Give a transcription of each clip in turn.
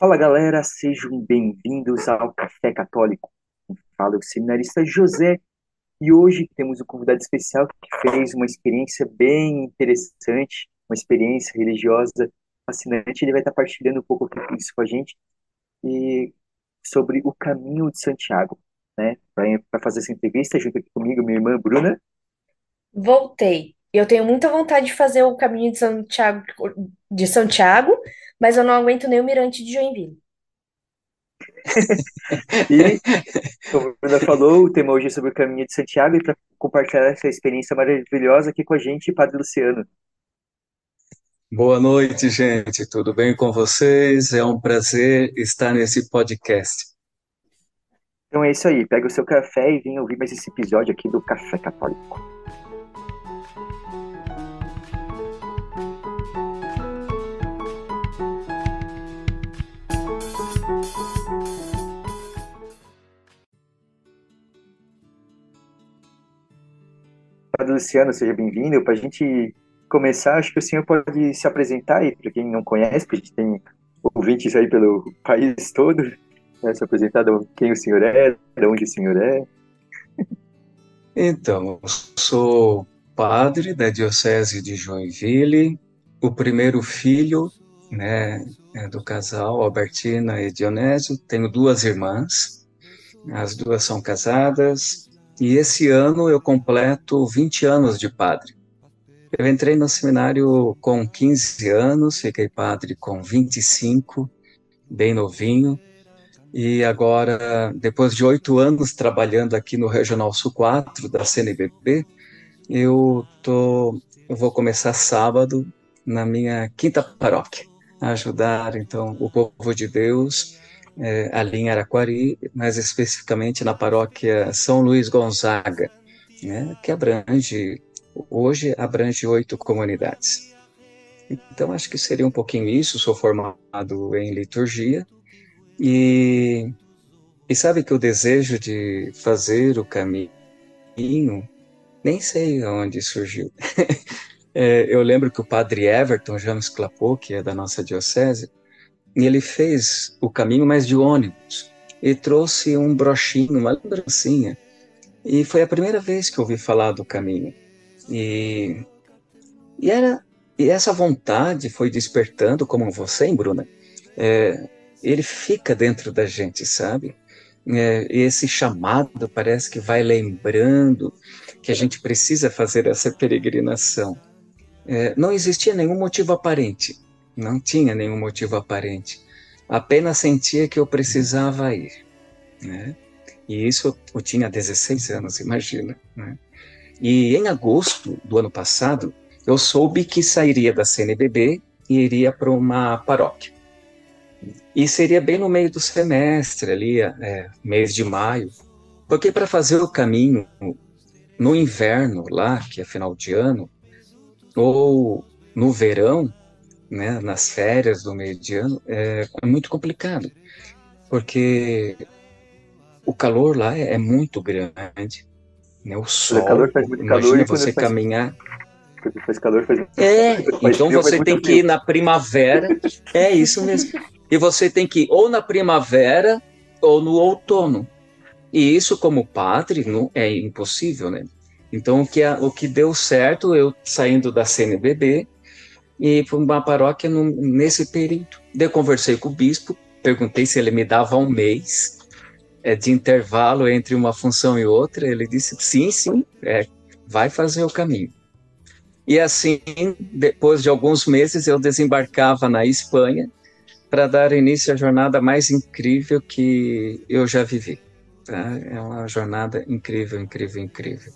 Fala galera, sejam bem-vindos ao Café Católico. Fala o seminarista José e hoje temos um convidado especial que fez uma experiência bem interessante, uma experiência religiosa fascinante. Ele vai estar partilhando um pouco isso com a gente e sobre o caminho de Santiago, né? Para fazer essa entrevista junto aqui comigo, minha irmã Bruna. Voltei. Eu tenho muita vontade de fazer o caminho de Santiago, de Santiago, mas eu não aguento nem o Mirante de Joinville. E, como a Bruna falou, o tema hoje é sobre o caminho de Santiago e para compartilhar essa experiência maravilhosa aqui com a gente, Padre Luciano. Boa noite, gente. Tudo bem com vocês? É um prazer estar nesse podcast. Então é isso aí, pega o seu café e vem ouvir mais esse episódio aqui do Café Católico. Padre Luciano, seja bem-vindo. Para a gente começar, acho que o senhor pode se apresentar aí, para quem não conhece, porque a gente tem ouvintes aí pelo país todo, né, se apresentar de quem o senhor é, de onde o senhor é. Então, sou padre da Diocese de Joinville, o primeiro filho né, é do casal Albertina e Dionésio. Tenho duas irmãs, as duas são casadas, e esse ano eu completo 20 anos de padre. Eu entrei no seminário com 15 anos, fiquei padre com 25, bem novinho, e agora, depois de oito anos trabalhando aqui no Regional Sul 4 da CNBB, eu, tô, eu vou começar sábado na minha quinta paróquia, a ajudar então o povo de Deus é, ali em Araquari, mais especificamente na paróquia São Luís Gonzaga, né, que abrange, hoje abrange oito comunidades. Então, acho que seria um pouquinho isso. Sou formado em liturgia e, e sabe que o desejo de fazer o caminho, nem sei onde surgiu. é, eu lembro que o padre Everton James Clapot, que é da nossa diocese, ele fez o caminho, mas de ônibus, e trouxe um brochinho, uma lembrancinha. E foi a primeira vez que eu ouvi falar do caminho. E, e, era, e essa vontade foi despertando, como você, hein, Bruna? É, ele fica dentro da gente, sabe? É, esse chamado parece que vai lembrando que a gente precisa fazer essa peregrinação. É, não existia nenhum motivo aparente, não tinha nenhum motivo aparente. Apenas sentia que eu precisava ir, né? E isso eu tinha 16 anos, imagina. Né? E em agosto do ano passado, eu soube que sairia da CNBB e iria para uma paróquia. E seria bem no meio do semestre, ali, é, mês de maio, porque para fazer o caminho no inverno lá, que é final de ano, ou no verão, né, nas férias do meio de ano, é, é muito complicado, porque o calor lá é, é muito grande, né, o sol, calor, faz muito imagina calor, você caminhar... Faz calor, faz... É, faz então frio, você tem que ir na primavera, é isso mesmo, e você tem que ir ou na primavera ou no outono, e isso como padre não, é impossível, né? Então o que, o que deu certo, eu saindo da CNBB, e para uma paróquia no, nesse período. Eu conversei com o bispo, perguntei se ele me dava um mês é, de intervalo entre uma função e outra. Ele disse sim, sim, é, vai fazer o caminho. E assim, depois de alguns meses, eu desembarcava na Espanha para dar início à jornada mais incrível que eu já vivi. Tá? É uma jornada incrível, incrível, incrível.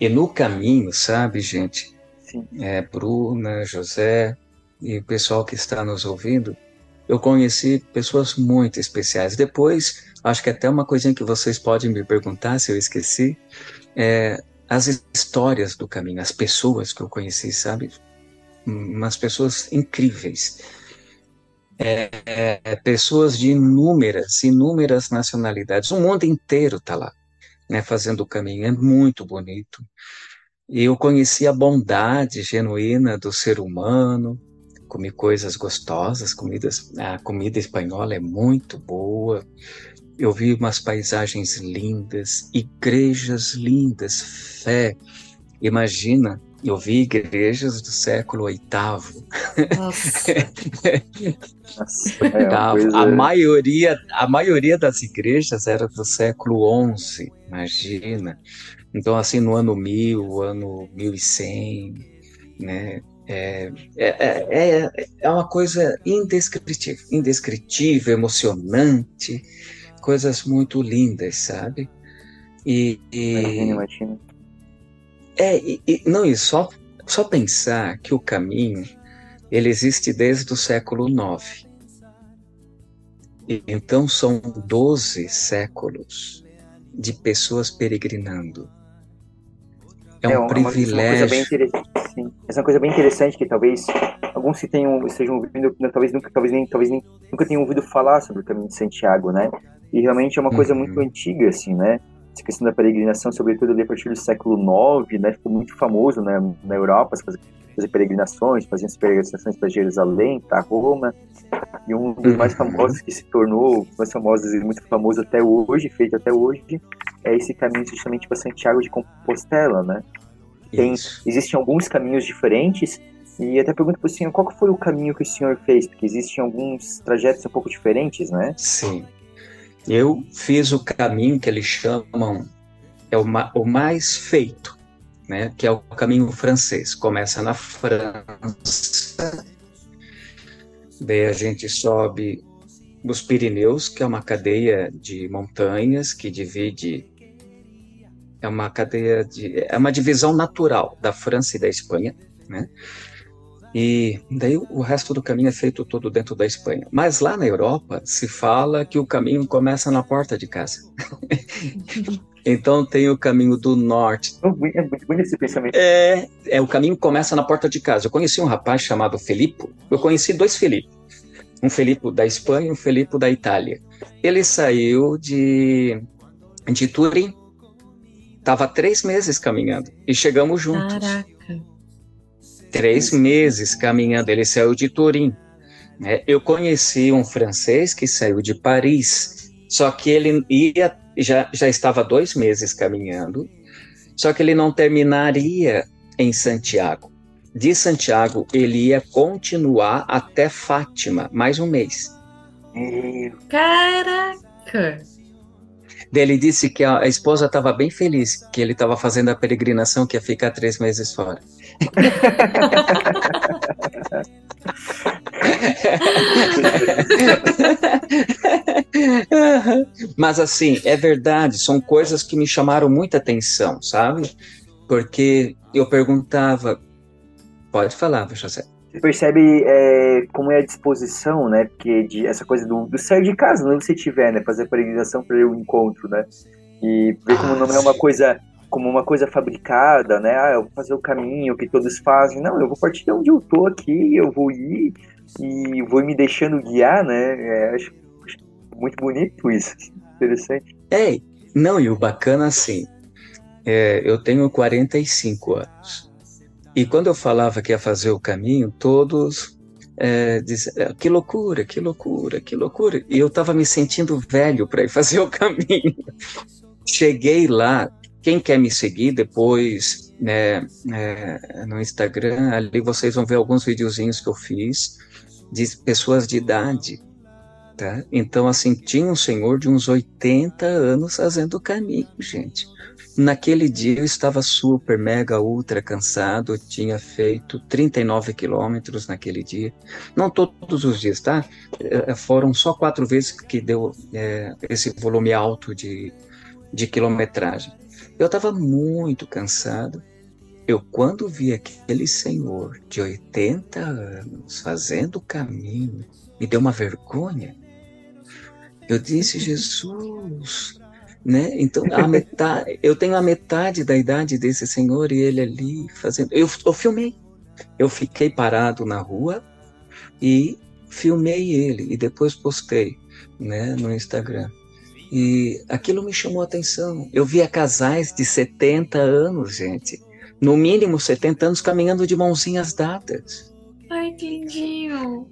E no caminho, sabe, gente, é, Bruna, José e o pessoal que está nos ouvindo, eu conheci pessoas muito especiais. Depois, acho que até uma coisinha que vocês podem me perguntar se eu esqueci, é as histórias do caminho, as pessoas que eu conheci, sabe? Umas pessoas incríveis. É, é, pessoas de inúmeras, inúmeras nacionalidades. O mundo inteiro está lá, né, fazendo o caminho. É muito bonito. E eu conheci a bondade genuína do ser humano, comi coisas gostosas, comidas, a comida espanhola é muito boa. Eu vi umas paisagens lindas, igrejas lindas, fé. Imagina, eu vi igrejas do século VIII. Nossa. é a, maioria, a maioria das igrejas era do século XI, imagina. Então, assim, no ano 1000, ano 1100, né? É, é, é, é uma coisa indescritível, indescritível, emocionante, coisas muito lindas, sabe? E, e. É, e, e, não, e só, só pensar que o caminho ele existe desde o século IX. Então são 12 séculos de pessoas peregrinando. É um é uma, privilégio. Uma coisa bem. Essa é uma coisa bem interessante que talvez alguns que tenham estejam ouvindo, talvez nunca, talvez nem, talvez nem nunca tenham ouvido falar sobre o caminho de Santiago, né? E realmente é uma coisa uhum. muito antiga, assim, né? essa questão da peregrinação, sobretudo ali a partir do século IX, né, ficou muito famoso né, na Europa, fazer, fazer peregrinações, faziam peregrinações para Jerusalém, para Roma, e um dos mais uhum. famosos que se tornou, mais famosos e muito famoso até hoje, feito até hoje, é esse caminho justamente para Santiago de Compostela, né? Tem, existem alguns caminhos diferentes, e até pergunto para o senhor, qual foi o caminho que o senhor fez? Porque existem alguns trajetos um pouco diferentes, né? Sim. Eu fiz o caminho que eles chamam é o, o mais feito, né? Que é o caminho francês. Começa na França, daí a gente sobe os Pirineus, que é uma cadeia de montanhas que divide é uma cadeia de é uma divisão natural da França e da Espanha, né? E daí o resto do caminho é feito todo dentro da Espanha. Mas lá na Europa se fala que o caminho começa na porta de casa. então tem o caminho do norte. É muito bonito esse pensamento. É, é, o caminho começa na porta de casa. Eu conheci um rapaz chamado Felipe. Eu conheci dois Felipe. Um Felipe da Espanha e um Felipe da Itália. Ele saiu de, de Turim. Tava três meses caminhando e chegamos juntos. Caraca três meses caminhando. Ele saiu de Turim. Né? Eu conheci um francês que saiu de Paris, só que ele ia já, já estava dois meses caminhando, só que ele não terminaria em Santiago. De Santiago, ele ia continuar até Fátima, mais um mês. Caraca! Ele disse que a, a esposa estava bem feliz, que ele estava fazendo a peregrinação, que ia ficar três meses fora. Mas assim, é verdade, são coisas que me chamaram muita atenção, sabe? Porque eu perguntava, pode falar, José. Você percebe é, como é a disposição, né? Porque de, essa coisa do, do sair de casa, onde você estiver, né? Fazer a peregrinação para o encontro, né? E ver como ah, não é uma coisa como uma coisa fabricada, né? Ah, eu vou fazer o caminho que todos fazem. Não, eu vou partir de onde eu tô aqui, eu vou ir e vou me deixando guiar, né? É, acho, acho, muito bonito isso, interessante. É, não, e o bacana assim, é, eu tenho 45 anos. E quando eu falava que ia fazer o caminho, todos é, diziam, é, que loucura, que loucura, que loucura. E eu estava me sentindo velho para ir fazer o caminho. Cheguei lá, quem quer me seguir depois né, é, no Instagram, ali vocês vão ver alguns videozinhos que eu fiz de pessoas de idade. Tá? Então, assim, tinha um senhor de uns 80 anos fazendo o caminho, gente. Naquele dia eu estava super, mega, ultra cansado, tinha feito 39 quilômetros naquele dia. Não todos os dias, tá? É, foram só quatro vezes que deu é, esse volume alto de, de quilometragem. Eu estava muito cansado. Eu, quando vi aquele senhor de 80 anos fazendo o caminho, me deu uma vergonha. Eu disse, Jesus, né? Então, a metade, eu tenho a metade da idade desse senhor e ele ali fazendo. Eu, eu filmei. Eu fiquei parado na rua e filmei ele e depois postei, né, no Instagram. E aquilo me chamou a atenção. Eu via casais de 70 anos, gente, no mínimo 70 anos, caminhando de mãozinhas dadas. Ai, que lindinho.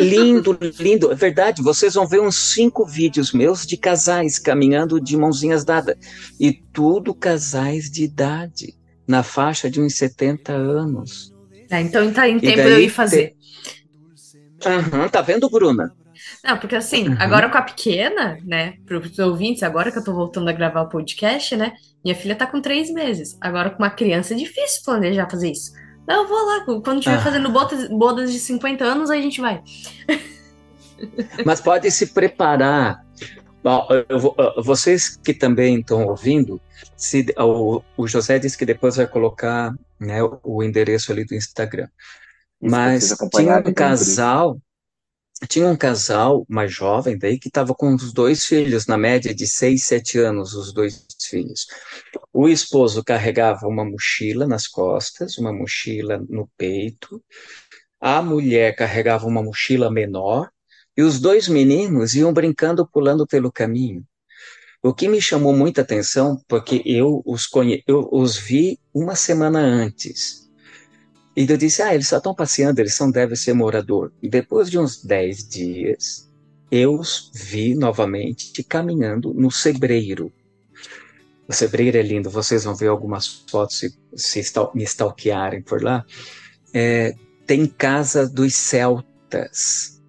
Lindo, lindo. É verdade, vocês vão ver uns cinco vídeos meus de casais caminhando de mãozinhas dadas. E tudo casais de idade, na faixa de uns 70 anos. É, então tá em tempo de eu ir fazer. Aham, tá vendo, Bruna? Não, porque assim, uhum. agora com a pequena, né, para os ouvintes, agora que eu tô voltando a gravar o podcast, né, minha filha tá com três meses. Agora com uma criança é difícil planejar fazer isso. Não, eu vou lá, quando estiver ah. fazendo bodas, bodas de 50 anos, aí a gente vai. Mas pode se preparar. Bom, vou, vocês que também estão ouvindo, se, o, o, José disse que depois vai colocar né, o endereço ali do Instagram. Isso Mas tinha um casal tinha um casal mais jovem daí que estava com os dois filhos, na média de seis, sete anos, os dois filhos. O esposo carregava uma mochila nas costas, uma mochila no peito. A mulher carregava uma mochila menor e os dois meninos iam brincando, pulando pelo caminho. O que me chamou muita atenção, porque eu os, conhe... eu os vi uma semana antes. E eu disse, ah, eles só estão passeando, eles não devem ser morador. Depois de uns 10 dias, eu os vi novamente caminhando no Sebreiro. O Sebreiro é lindo, vocês vão ver algumas fotos se, se me stalkearem por lá. É, tem Casa dos Celtas.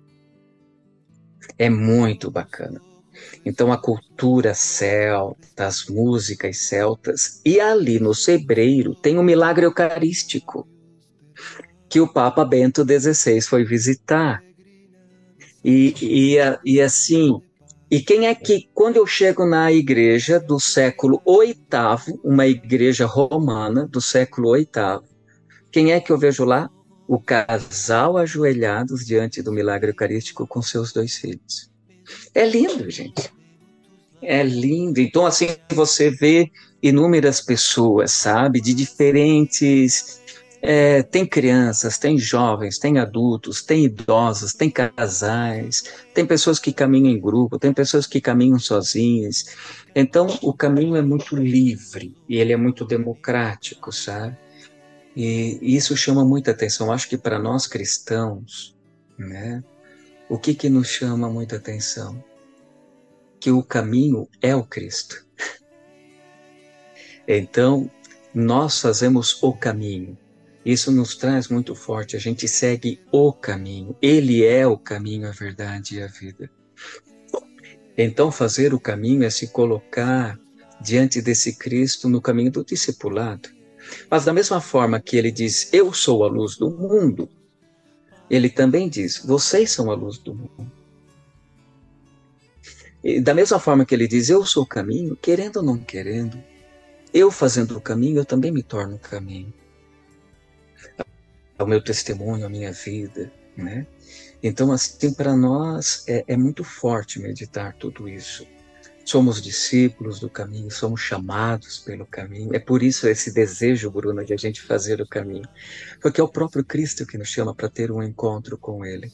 É muito bacana. Então, a cultura celta, as músicas celtas. E ali no Sebreiro tem o um milagre eucarístico que o Papa Bento XVI foi visitar. E, e, e assim, e quem é que, quando eu chego na igreja do século VIII, uma igreja romana do século VIII, quem é que eu vejo lá? O casal ajoelhados diante do milagre eucarístico com seus dois filhos. É lindo, gente. É lindo. Então, assim, você vê inúmeras pessoas, sabe, de diferentes é, tem crianças, tem jovens, tem adultos, tem idosos, tem casais, tem pessoas que caminham em grupo, tem pessoas que caminham sozinhas. Então, o caminho é muito livre e ele é muito democrático, sabe? E isso chama muita atenção. Acho que para nós cristãos, né, o que, que nos chama muita atenção? Que o caminho é o Cristo. Então, nós fazemos o caminho. Isso nos traz muito forte. A gente segue o caminho. Ele é o caminho, a verdade e a vida. Então, fazer o caminho é se colocar diante desse Cristo no caminho do discipulado. Mas, da mesma forma que ele diz, Eu sou a luz do mundo, ele também diz, Vocês são a luz do mundo. E da mesma forma que ele diz, Eu sou o caminho, querendo ou não querendo, eu fazendo o caminho, eu também me torno o caminho ao meu testemunho, à minha vida, né? Então, assim, para nós é, é muito forte meditar tudo isso. Somos discípulos do caminho, somos chamados pelo caminho. É por isso esse desejo, Bruna, de a gente fazer o caminho. Porque é o próprio Cristo que nos chama para ter um encontro com Ele.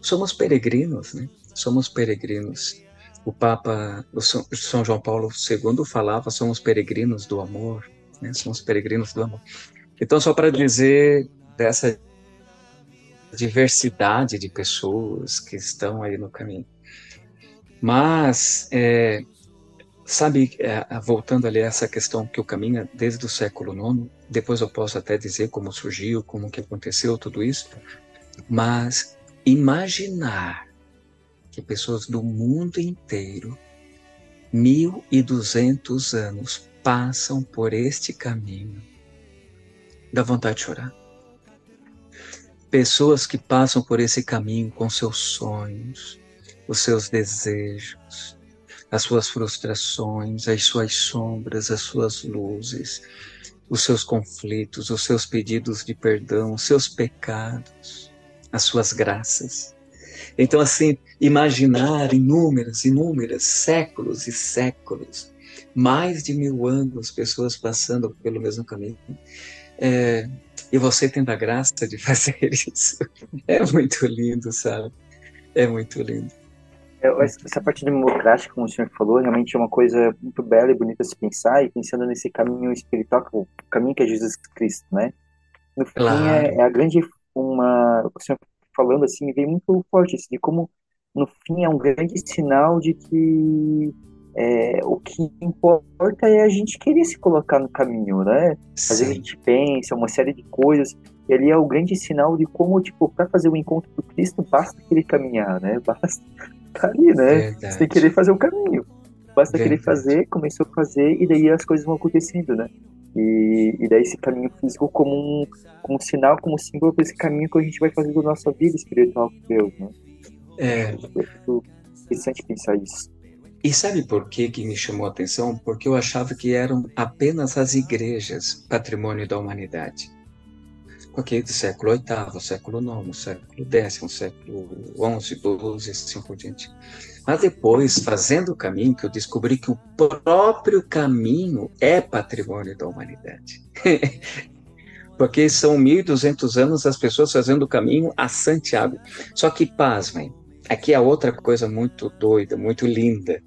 Somos peregrinos, né? Somos peregrinos. O Papa, o São João Paulo II falava, somos peregrinos do amor, né? Somos peregrinos do amor. Então, só para dizer dessa diversidade de pessoas que estão aí no caminho. Mas, é, sabe, é, voltando ali a essa questão que o caminho desde o século IX, depois eu posso até dizer como surgiu, como que aconteceu tudo isso, mas imaginar que pessoas do mundo inteiro, mil e duzentos anos, passam por este caminho, dá vontade de chorar pessoas que passam por esse caminho com seus sonhos, os seus desejos, as suas frustrações, as suas sombras, as suas luzes, os seus conflitos, os seus pedidos de perdão, os seus pecados, as suas graças. Então, assim, imaginar inúmeras, inúmeras, séculos e séculos, mais de mil anos, pessoas passando pelo mesmo caminho, é, e você tendo a graça de fazer isso. É muito lindo, sabe? É muito lindo. É, essa parte democrática, como o senhor falou, realmente é uma coisa muito bela e bonita se pensar, e pensando nesse caminho espiritual, o caminho que é Jesus Cristo, né? No fim, claro. é, é, a grande uma, o senhor falando assim, veio muito forte assim, de como no fim é um grande sinal de que é, o que importa é a gente querer se colocar no caminho, né? Às vezes a gente pensa uma série de coisas e ali é o grande sinal de como, tipo, para fazer o encontro com Cristo basta querer caminhar, né? Basta tá ali, né? Verdade. Você tem que querer fazer o caminho. Basta Verdade. querer fazer, começou a fazer e daí as coisas vão acontecendo, né? E, e daí esse caminho físico como um, como um sinal, como um símbolo para esse caminho que a gente vai fazer da nossa vida espiritual com Deus, né? É. É interessante pensar isso. E sabe por que, que me chamou a atenção? Porque eu achava que eram apenas as igrejas patrimônio da humanidade. Ok, do século VIII, século IX, século X, século XI, XII, assim por diante. Mas depois, fazendo o caminho, que eu descobri que o próprio caminho é patrimônio da humanidade. Porque são 1.200 anos as pessoas fazendo o caminho a Santiago. Só que, pasmem, aqui é outra coisa muito doida, muito linda.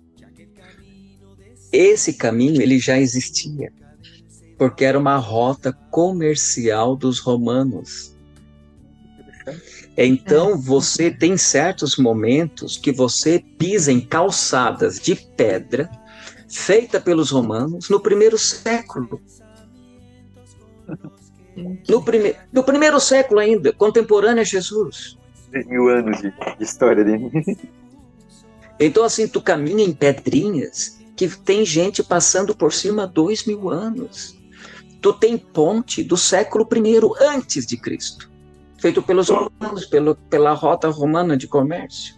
Esse caminho ele já existia, porque era uma rota comercial dos romanos. Então você tem certos momentos que você pisa em calçadas de pedra feita pelos romanos no primeiro século. No, prime no primeiro século ainda, contemporâneo a Jesus. Mil anos de, de história dele. Então, assim, tu caminha em pedrinhas que tem gente passando por cima dois mil anos. Tu tem ponte do século I antes de Cristo, feito pelos romanos, pelo, pela rota romana de comércio.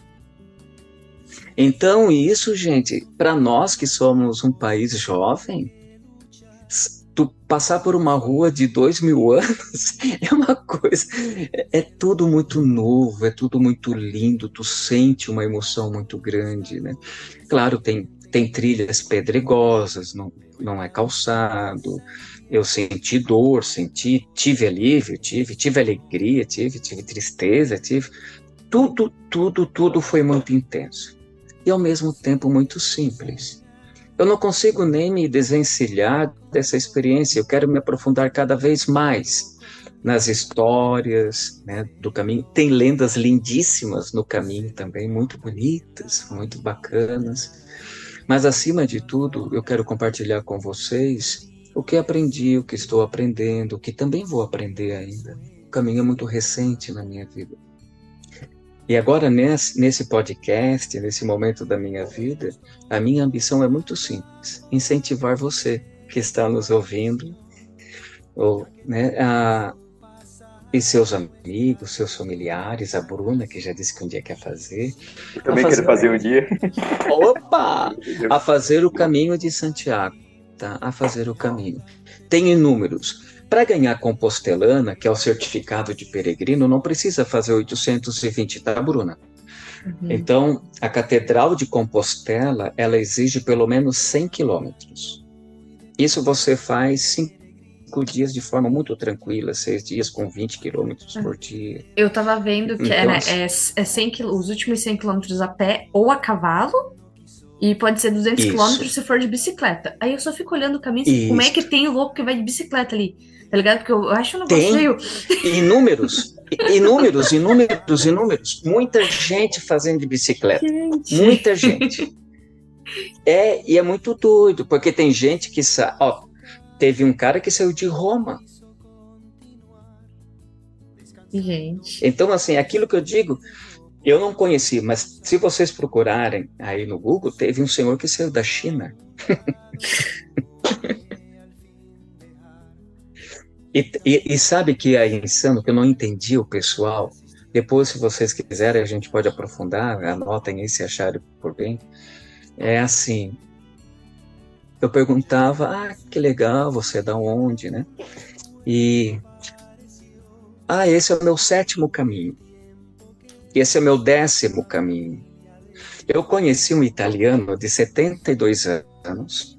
Então, isso, gente, para nós que somos um país jovem, tu passar por uma rua de dois mil anos é uma coisa, é, é, tudo muito novo, é tudo muito lindo, tu sente uma emoção muito grande, né? Claro, tem tem trilhas pedregosas, não, não é calçado. Eu senti dor, senti, tive alívio, tive, tive alegria, tive, tive tristeza, tive. Tudo, tudo, tudo foi muito intenso. E ao mesmo tempo muito simples. Eu não consigo nem me desvencilhar dessa experiência, eu quero me aprofundar cada vez mais nas histórias né, do caminho. Tem lendas lindíssimas no caminho também, muito bonitas, muito bacanas. Mas, acima de tudo, eu quero compartilhar com vocês o que aprendi, o que estou aprendendo, o que também vou aprender ainda. O caminho é muito recente na minha vida. E agora, nesse, podcast, nesse momento da minha vida, a minha ambição é muito simples: incentivar você que está nos ouvindo, ou, né, a, e seus amigos, seus familiares, a Bruna, que já disse que um dia quer fazer. Eu também fazer... quero fazer um dia. Opa! a fazer o caminho de Santiago, tá? A fazer o caminho. Tem inúmeros. Para ganhar compostelana, que é o certificado de peregrino, não precisa fazer 820, tá, Bruna? Uhum. Então, a Catedral de Compostela, ela exige pelo menos 100 quilômetros. Isso você faz cinco dias de forma muito tranquila, seis dias com 20 quilômetros por ah. dia. Eu tava vendo que então, era, é, é 100 os últimos 100 quilômetros a pé ou a cavalo, e pode ser 200 quilômetros se for de bicicleta. Aí eu só fico olhando o caminho, assim, como é que tem o louco que vai de bicicleta ali? Tá ligado? Porque eu acho um negócio meio... inúmeros, inúmeros, inúmeros, inúmeros. Muita gente fazendo de bicicleta. Gente. Muita gente. É, e é muito doido, porque tem gente que sabe, ó, Teve um cara que saiu de Roma. Gente. Então, assim, aquilo que eu digo, eu não conheci, mas se vocês procurarem aí no Google, teve um senhor que saiu da China. e, e, e, sabe que é insano, que eu não entendi o pessoal. Depois, se vocês quiserem, a gente pode aprofundar, anotem aí se acharem por bem. É assim, eu perguntava, ah, que legal, você é da onde, né? E, ah, esse é o meu sétimo caminho. Esse é o meu décimo caminho. Eu conheci um italiano de 72 anos.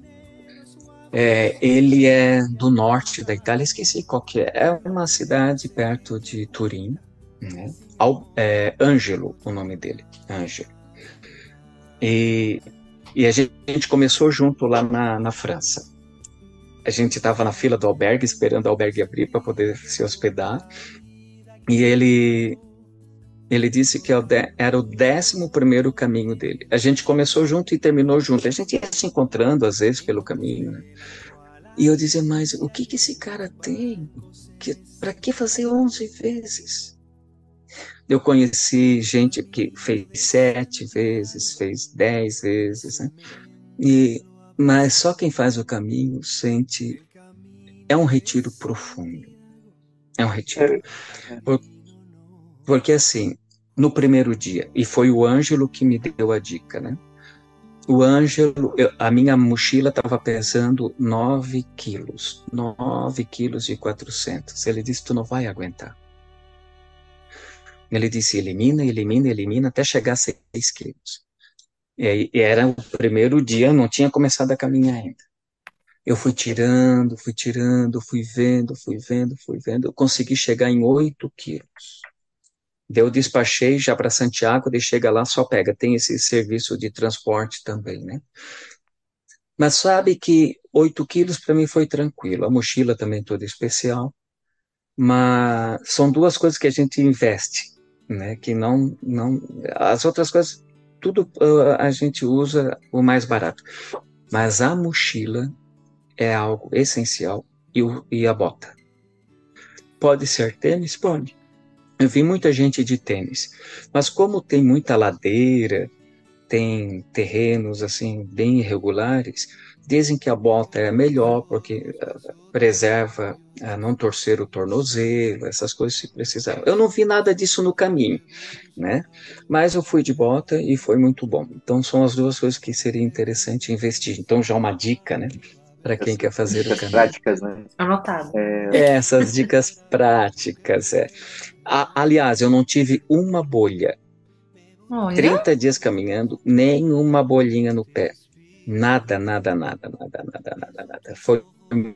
É, ele é do norte da Itália, esqueci qual que é. É uma cidade perto de Turim, né? Al, é, Angelo, o nome dele, Angelo. E e a gente começou junto lá na, na França. A gente estava na fila do albergue, esperando o albergue abrir para poder se hospedar. E ele ele disse que é era o décimo primeiro caminho dele. A gente começou junto e terminou junto. A gente ia se encontrando às vezes pelo caminho. Né? E eu dizia, mas o que, que esse cara tem? Que, Para que fazer 11 vezes? Eu conheci gente que fez sete vezes, fez dez vezes, né? E, mas só quem faz o caminho sente. É um retiro profundo. É um retiro. É. Por, porque assim, no primeiro dia, e foi o Ângelo que me deu a dica, né? O Ângelo, eu, a minha mochila estava pesando 9 quilos, 9 quilos e 400. Ele disse, tu não vai aguentar. Ele disse, elimina, elimina, elimina, até chegar a 6 quilos. E, era o primeiro dia, não tinha começado a caminhar ainda. Eu fui tirando, fui tirando, fui vendo, fui vendo, fui vendo. Eu consegui chegar em 8 quilos. Eu despachei já para Santiago, daí chega lá, só pega. Tem esse serviço de transporte também, né? Mas sabe que 8 quilos para mim foi tranquilo. A mochila também toda especial. Mas são duas coisas que a gente investe, né? Que não, não, as outras coisas, tudo uh, a gente usa o mais barato. Mas a mochila é algo essencial e, o, e a bota. Pode ser tênis? Pode. Eu vi muita gente de tênis, mas como tem muita ladeira, tem terrenos assim bem irregulares, dizem que a bota é melhor porque uh, preserva a não torcer o tornozelo, essas coisas se precisar. Eu não vi nada disso no caminho, né? Mas eu fui de bota e foi muito bom. Então são as duas coisas que seria interessante investir. Então já uma dica, né? para quem quer fazer o caminho. práticas, né? Anotado. É... Essas dicas práticas, é. A, aliás, eu não tive uma bolha. Olha. 30 dias caminhando, nem uma bolinha no pé. Nada, nada, nada, nada, nada, nada, nada. Foi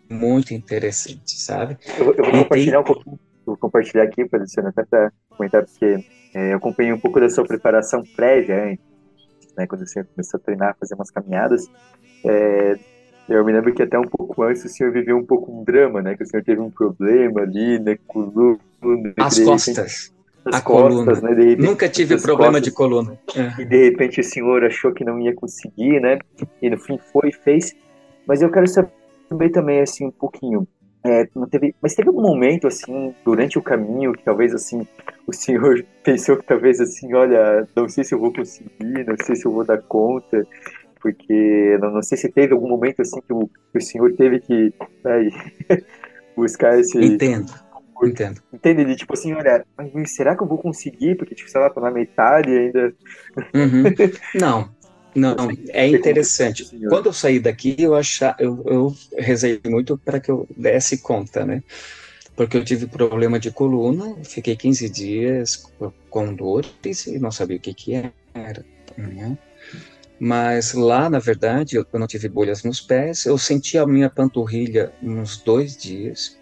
muito interessante, sabe? Eu, eu vou compartilhar um pouquinho, vou compartilhar aqui, para até para comentar, porque é, eu acompanhei um pouco da sua preparação prévia, né, quando você começou a treinar, fazer umas caminhadas. É, eu me lembro que até um pouco antes o senhor viveu um pouco um drama, né? Que o senhor teve um problema ali, né? Coluna. As costas. A costas, coluna. né? Repente, Nunca tive problema costas, de coluna. É. E de repente o senhor achou que não ia conseguir, né? E no fim foi e fez. Mas eu quero saber também, assim, um pouquinho. É, não teve, mas teve algum momento, assim, durante o caminho, que talvez, assim, o senhor pensou que talvez, assim, olha, não sei se eu vou conseguir, não sei se eu vou dar conta porque não, não sei se teve algum momento assim que o, que o senhor teve que né, buscar esse. Entendo. Entendo. Entende? De, tipo assim, olha, será que eu vou conseguir? Porque, tipo, sei lá, tô na metade ainda. Uhum. Não, não, é interessante. Quando eu saí daqui, eu achar, eu, eu rezei muito para que eu desse conta, né? Porque eu tive problema de coluna, fiquei 15 dias com dores e não sabia o que que era. Né? Mas lá, na verdade, eu, não tive bolhas nos pés. Eu senti a minha panturrilha uns dois dias,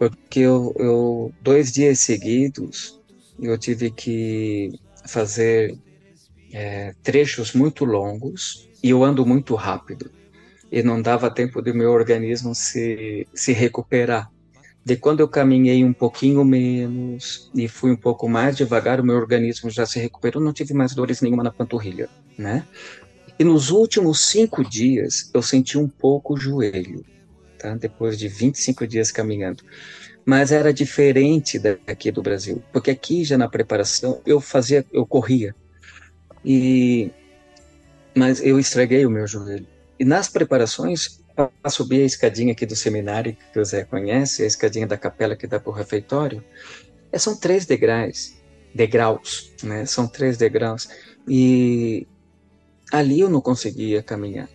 porque eu, eu dois dias seguidos eu tive que fazer é, trechos muito longos e eu ando muito rápido e não dava tempo do meu organismo se, se recuperar. De quando eu caminhei um pouquinho menos e fui um pouco mais devagar, o meu organismo já se recuperou, não tive mais dores nenhuma na panturrilha, né? E nos últimos cinco dias eu senti um pouco o joelho, tá? Depois de 25 dias caminhando. Mas era diferente daqui do Brasil, porque aqui já na preparação eu fazia, eu corria. E mas eu estraguei o meu joelho. E nas preparações, para subir a escadinha aqui do seminário, que o Zé conhece, a escadinha da capela que dá para o refeitório, é, são três degraus, degraus, né? São três degraus. E ali eu não conseguia caminhar.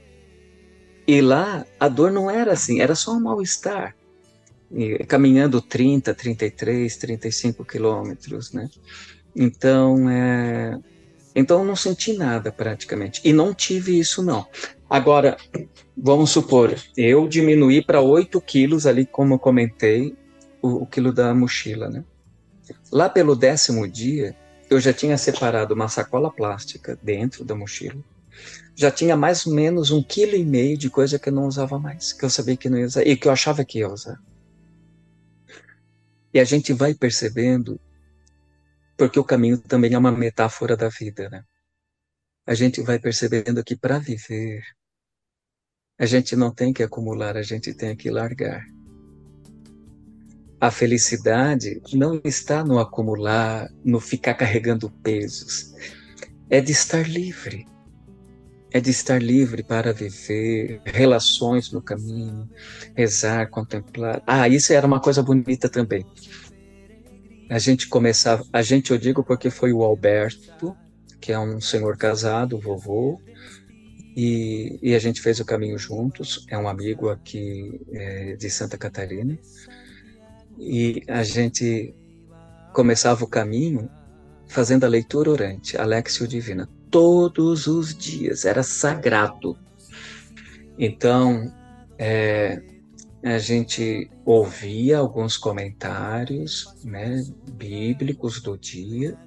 E lá a dor não era assim, era só um mal-estar. Caminhando 30, 33, 35 quilômetros, né? Então, é... então não senti nada praticamente. E não tive isso, não. Agora, vamos supor, eu diminuí para 8 quilos ali, como eu comentei, o, o quilo da mochila, né? Lá pelo décimo dia, eu já tinha separado uma sacola plástica dentro da mochila já tinha mais ou menos um quilo e meio de coisa que eu não usava mais, que eu sabia que não ia usar e que eu achava que ia usar. E a gente vai percebendo porque o caminho também é uma metáfora da vida, né? A gente vai percebendo que para viver, a gente não tem que acumular, a gente tem que largar. A felicidade não está no acumular, no ficar carregando pesos. É de estar livre. É de estar livre para viver relações no caminho, rezar, contemplar. Ah, isso era uma coisa bonita também. A gente começava, a gente eu digo porque foi o Alberto, que é um senhor casado, vovô, e, e a gente fez o caminho juntos. É um amigo aqui é, de Santa Catarina e a gente começava o caminho fazendo a leitura orante, Alexio Divina, todos os dias, era sagrado. Então, é, a gente ouvia alguns comentários né, bíblicos do dia,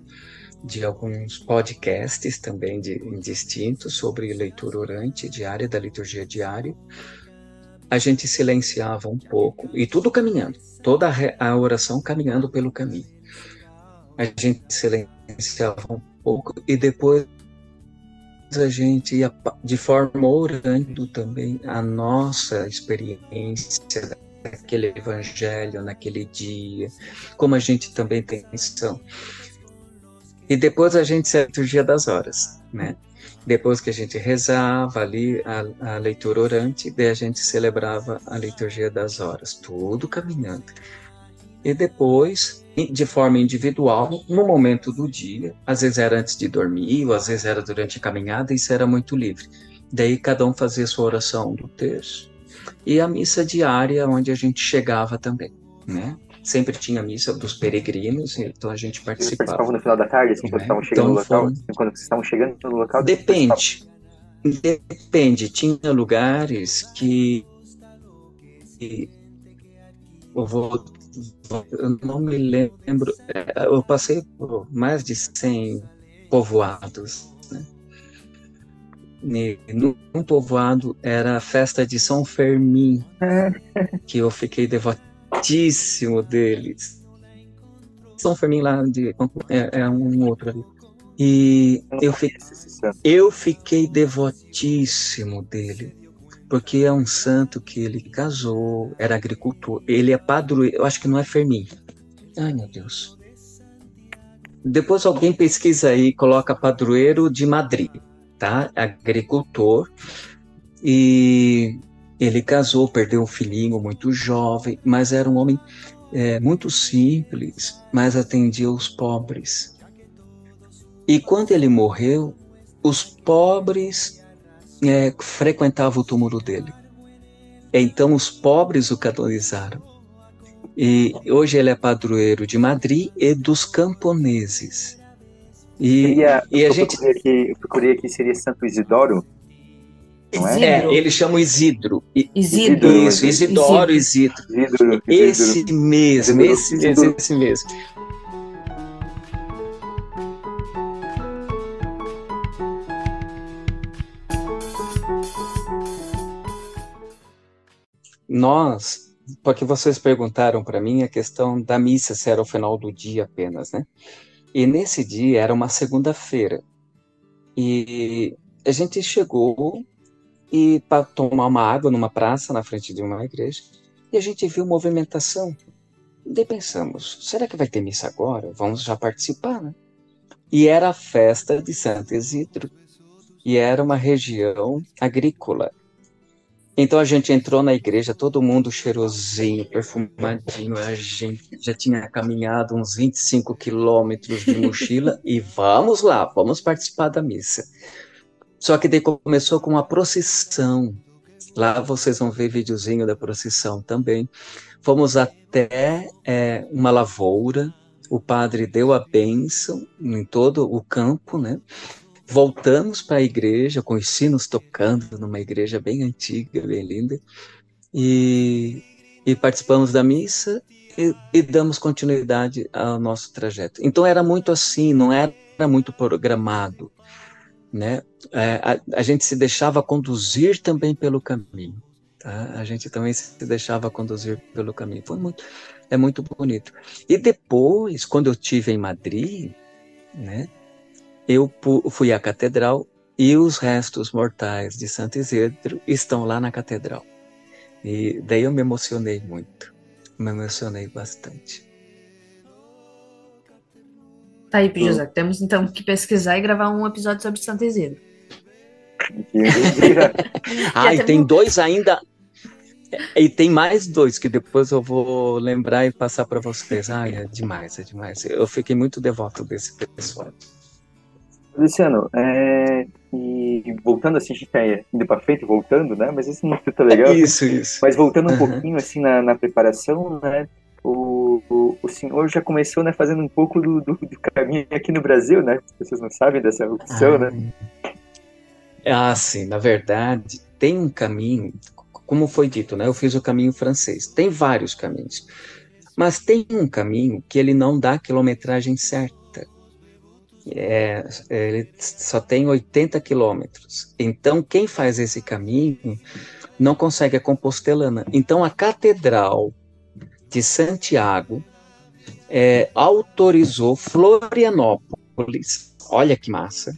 de alguns podcasts também de, distintos sobre leitura orante diária, da liturgia diária, a gente silenciava um pouco, e tudo caminhando, toda a oração caminhando pelo caminho. A gente silenciava um pouco e depois a gente ia de forma orando também a nossa experiência daquele evangelho naquele dia, como a gente também tem missão. E depois a gente se liturgia das horas, né? Depois que a gente rezava ali a, a leitura orante, daí a gente celebrava a liturgia das horas, tudo caminhando. E depois, de forma individual, no momento do dia, às vezes era antes de dormir, ou às vezes era durante a caminhada, isso era muito livre. Daí cada um fazia sua oração do terço. E a missa diária, onde a gente chegava também, né? sempre tinha missa dos peregrinos, então a gente participava. Participavam no final da tarde, assim, quando estavam chegando então, no local? Assim, quando vocês estavam chegando no local? Depende. Depende. Tinha lugares que eu vou eu não me lembro, é, eu passei por mais de 100 povoados, né? Num povoado era a festa de São Fermim, que eu fiquei devotíssimo deles. São Fermim lá de é, é um outro ali. E eu, fi, eu fiquei devotíssimo dele, porque é um santo que ele casou, era agricultor, ele é padroeiro, eu acho que não é Fermim. Ai, meu Deus. Depois alguém pesquisa aí, coloca padroeiro de Madrid, tá? Agricultor. E ele casou, perdeu um filhinho muito jovem, mas era um homem é, muito simples, mas atendia os pobres. E quando ele morreu, os pobres é, frequentavam o túmulo dele. Então os pobres o canonizaram. E hoje ele é padroeiro de Madrid e dos camponeses. E, seria, e a gente. Procurei aqui, eu procurei aqui, seria Santo Isidoro? É? é? ele chama Isidro. Isidro. Isso, Isidoro Isidro. Isidro. Esse mesmo, esse mesmo, esse mesmo. Nós, porque vocês perguntaram para mim a questão da missa se era o final do dia apenas, né? E nesse dia era uma segunda-feira. E a gente chegou e para tomar uma água numa praça na frente de uma igreja e a gente viu movimentação. Daí pensamos, será que vai ter missa agora? Vamos já participar, né? E era a festa de Santo Isidro. E era uma região agrícola. Então a gente entrou na igreja, todo mundo cheirosinho, perfumadinho. A gente já tinha caminhado uns 25 quilômetros de mochila e vamos lá, vamos participar da missa. Só que daí começou com uma procissão. Lá vocês vão ver videozinho da procissão também. Fomos até é, uma lavoura. O padre deu a bênção em todo o campo, né? Voltamos para a igreja com os sinos tocando numa igreja bem antiga, bem linda, e, e participamos da missa e, e, damos continuidade ao nosso trajeto. Então era muito assim, não era muito programado né? É, a, a, gente se deixava conduzir também pelo caminho. Tá? A gente também se deixava conduzir pelo caminho. Foi muito, é muito bonito. E depois, quando eu tive em Madrid, né, eu fui à catedral e os restos mortais de Santo Isidro estão lá na catedral. E daí eu me emocionei muito, me emocionei bastante. Tá aí, José. Temos então que pesquisar e gravar um episódio sobre Santo Isidro. ah, e tem dois ainda. E tem mais dois que depois eu vou lembrar e passar para vocês. Ai, é demais, é demais. Eu fiquei muito devoto desse pessoal. Luciano, é, e voltando assim, a gente tá indo para frente, voltando, né? Mas esse não tá legal. Isso, isso. Mas voltando um uhum. pouquinho assim na, na preparação, né? O, o, o, senhor já começou, né, fazendo um pouco do, do, do, caminho aqui no Brasil, né? As pessoas não sabem dessa opção, ah, né? Ah, sim. Na verdade, tem um caminho, como foi dito, né? Eu fiz o caminho francês. Tem vários caminhos, mas tem um caminho que ele não dá a quilometragem certa é, ele só tem 80 quilômetros. Então, quem faz esse caminho não consegue a Compostelana. Então, a Catedral de Santiago é, autorizou Florianópolis, olha que massa,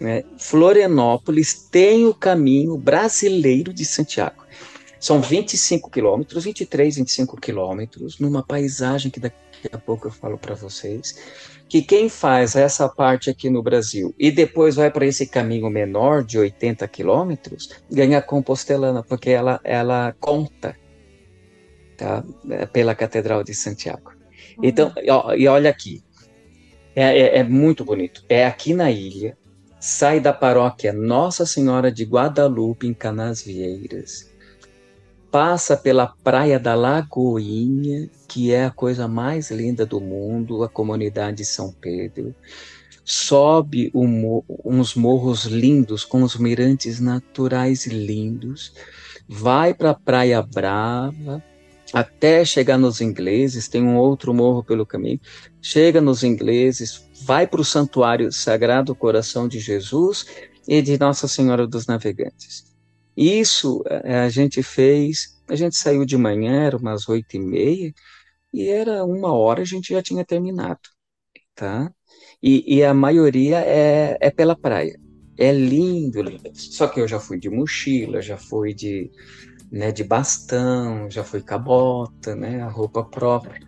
né? Florianópolis tem o caminho brasileiro de Santiago. São 25 quilômetros, 23, 25 quilômetros, numa paisagem que daqui a pouco eu falo para vocês que quem faz essa parte aqui no Brasil e depois vai para esse caminho menor de 80 quilômetros, ganha Compostelana, porque ela, ela conta tá? É, pela Catedral de Santiago. Uhum. Então, e olha aqui, é, é, é muito bonito. É aqui na ilha, sai da paróquia Nossa Senhora de Guadalupe, em Canasvieiras, passa pela praia da Lagoinha, que é a coisa mais linda do mundo, a comunidade de São Pedro, sobe um, uns morros lindos, com os mirantes naturais lindos, vai para a Praia Brava, até chegar nos ingleses, tem um outro morro pelo caminho, chega nos ingleses, vai para o Santuário Sagrado Coração de Jesus e de Nossa Senhora dos Navegantes. Isso eh, a gente fez, a gente saiu de manhã, era umas oito e meia, e era uma hora a gente já tinha terminado, tá? E, e a maioria é, é pela praia. É lindo, lindo. Só que eu já fui de mochila, já fui de, né, de bastão, já fui com a bota, né, a roupa própria.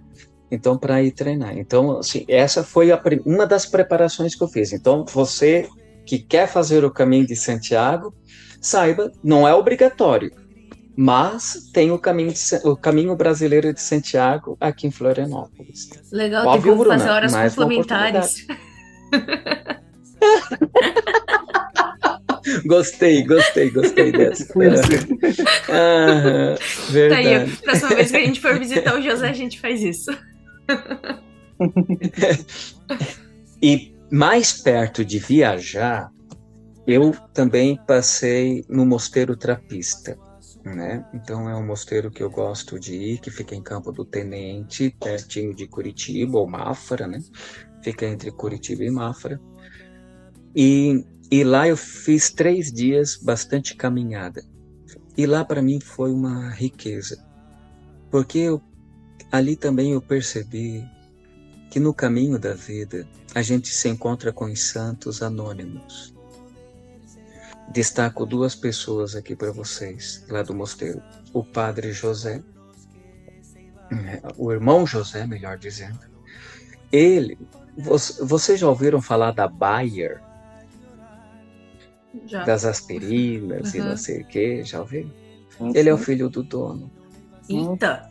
Então, para ir treinar. Então, assim, essa foi a, uma das preparações que eu fiz. Então, você que quer fazer o caminho de Santiago, saiba, não é obrigatório, mas tem o caminho, de, o caminho brasileiro de Santiago aqui em Florianópolis. Legal, Óbvio, tem fazer horas complementares. gostei, gostei, gostei dessa. ah, verdade. Tá aí, próxima vez que a gente for visitar o José, a gente faz isso. e mais perto de viajar, eu também passei no Mosteiro Trapista, né? Então é um mosteiro que eu gosto de ir, que fica em Campo do Tenente, pertinho de Curitiba ou Mafra, né? Fica entre Curitiba e Mafra. E, e lá eu fiz três dias bastante caminhada. E lá para mim foi uma riqueza, porque eu, ali também eu percebi que no caminho da vida a gente se encontra com os santos anônimos Destaco duas pessoas aqui para vocês, lá do mosteiro. O padre José, né, o irmão José, melhor dizendo. Ele, vocês já ouviram falar da Bayer? Já. Das aspirinas uhum. e não sei o que, já ouviram? Ele é o filho do dono. Eita!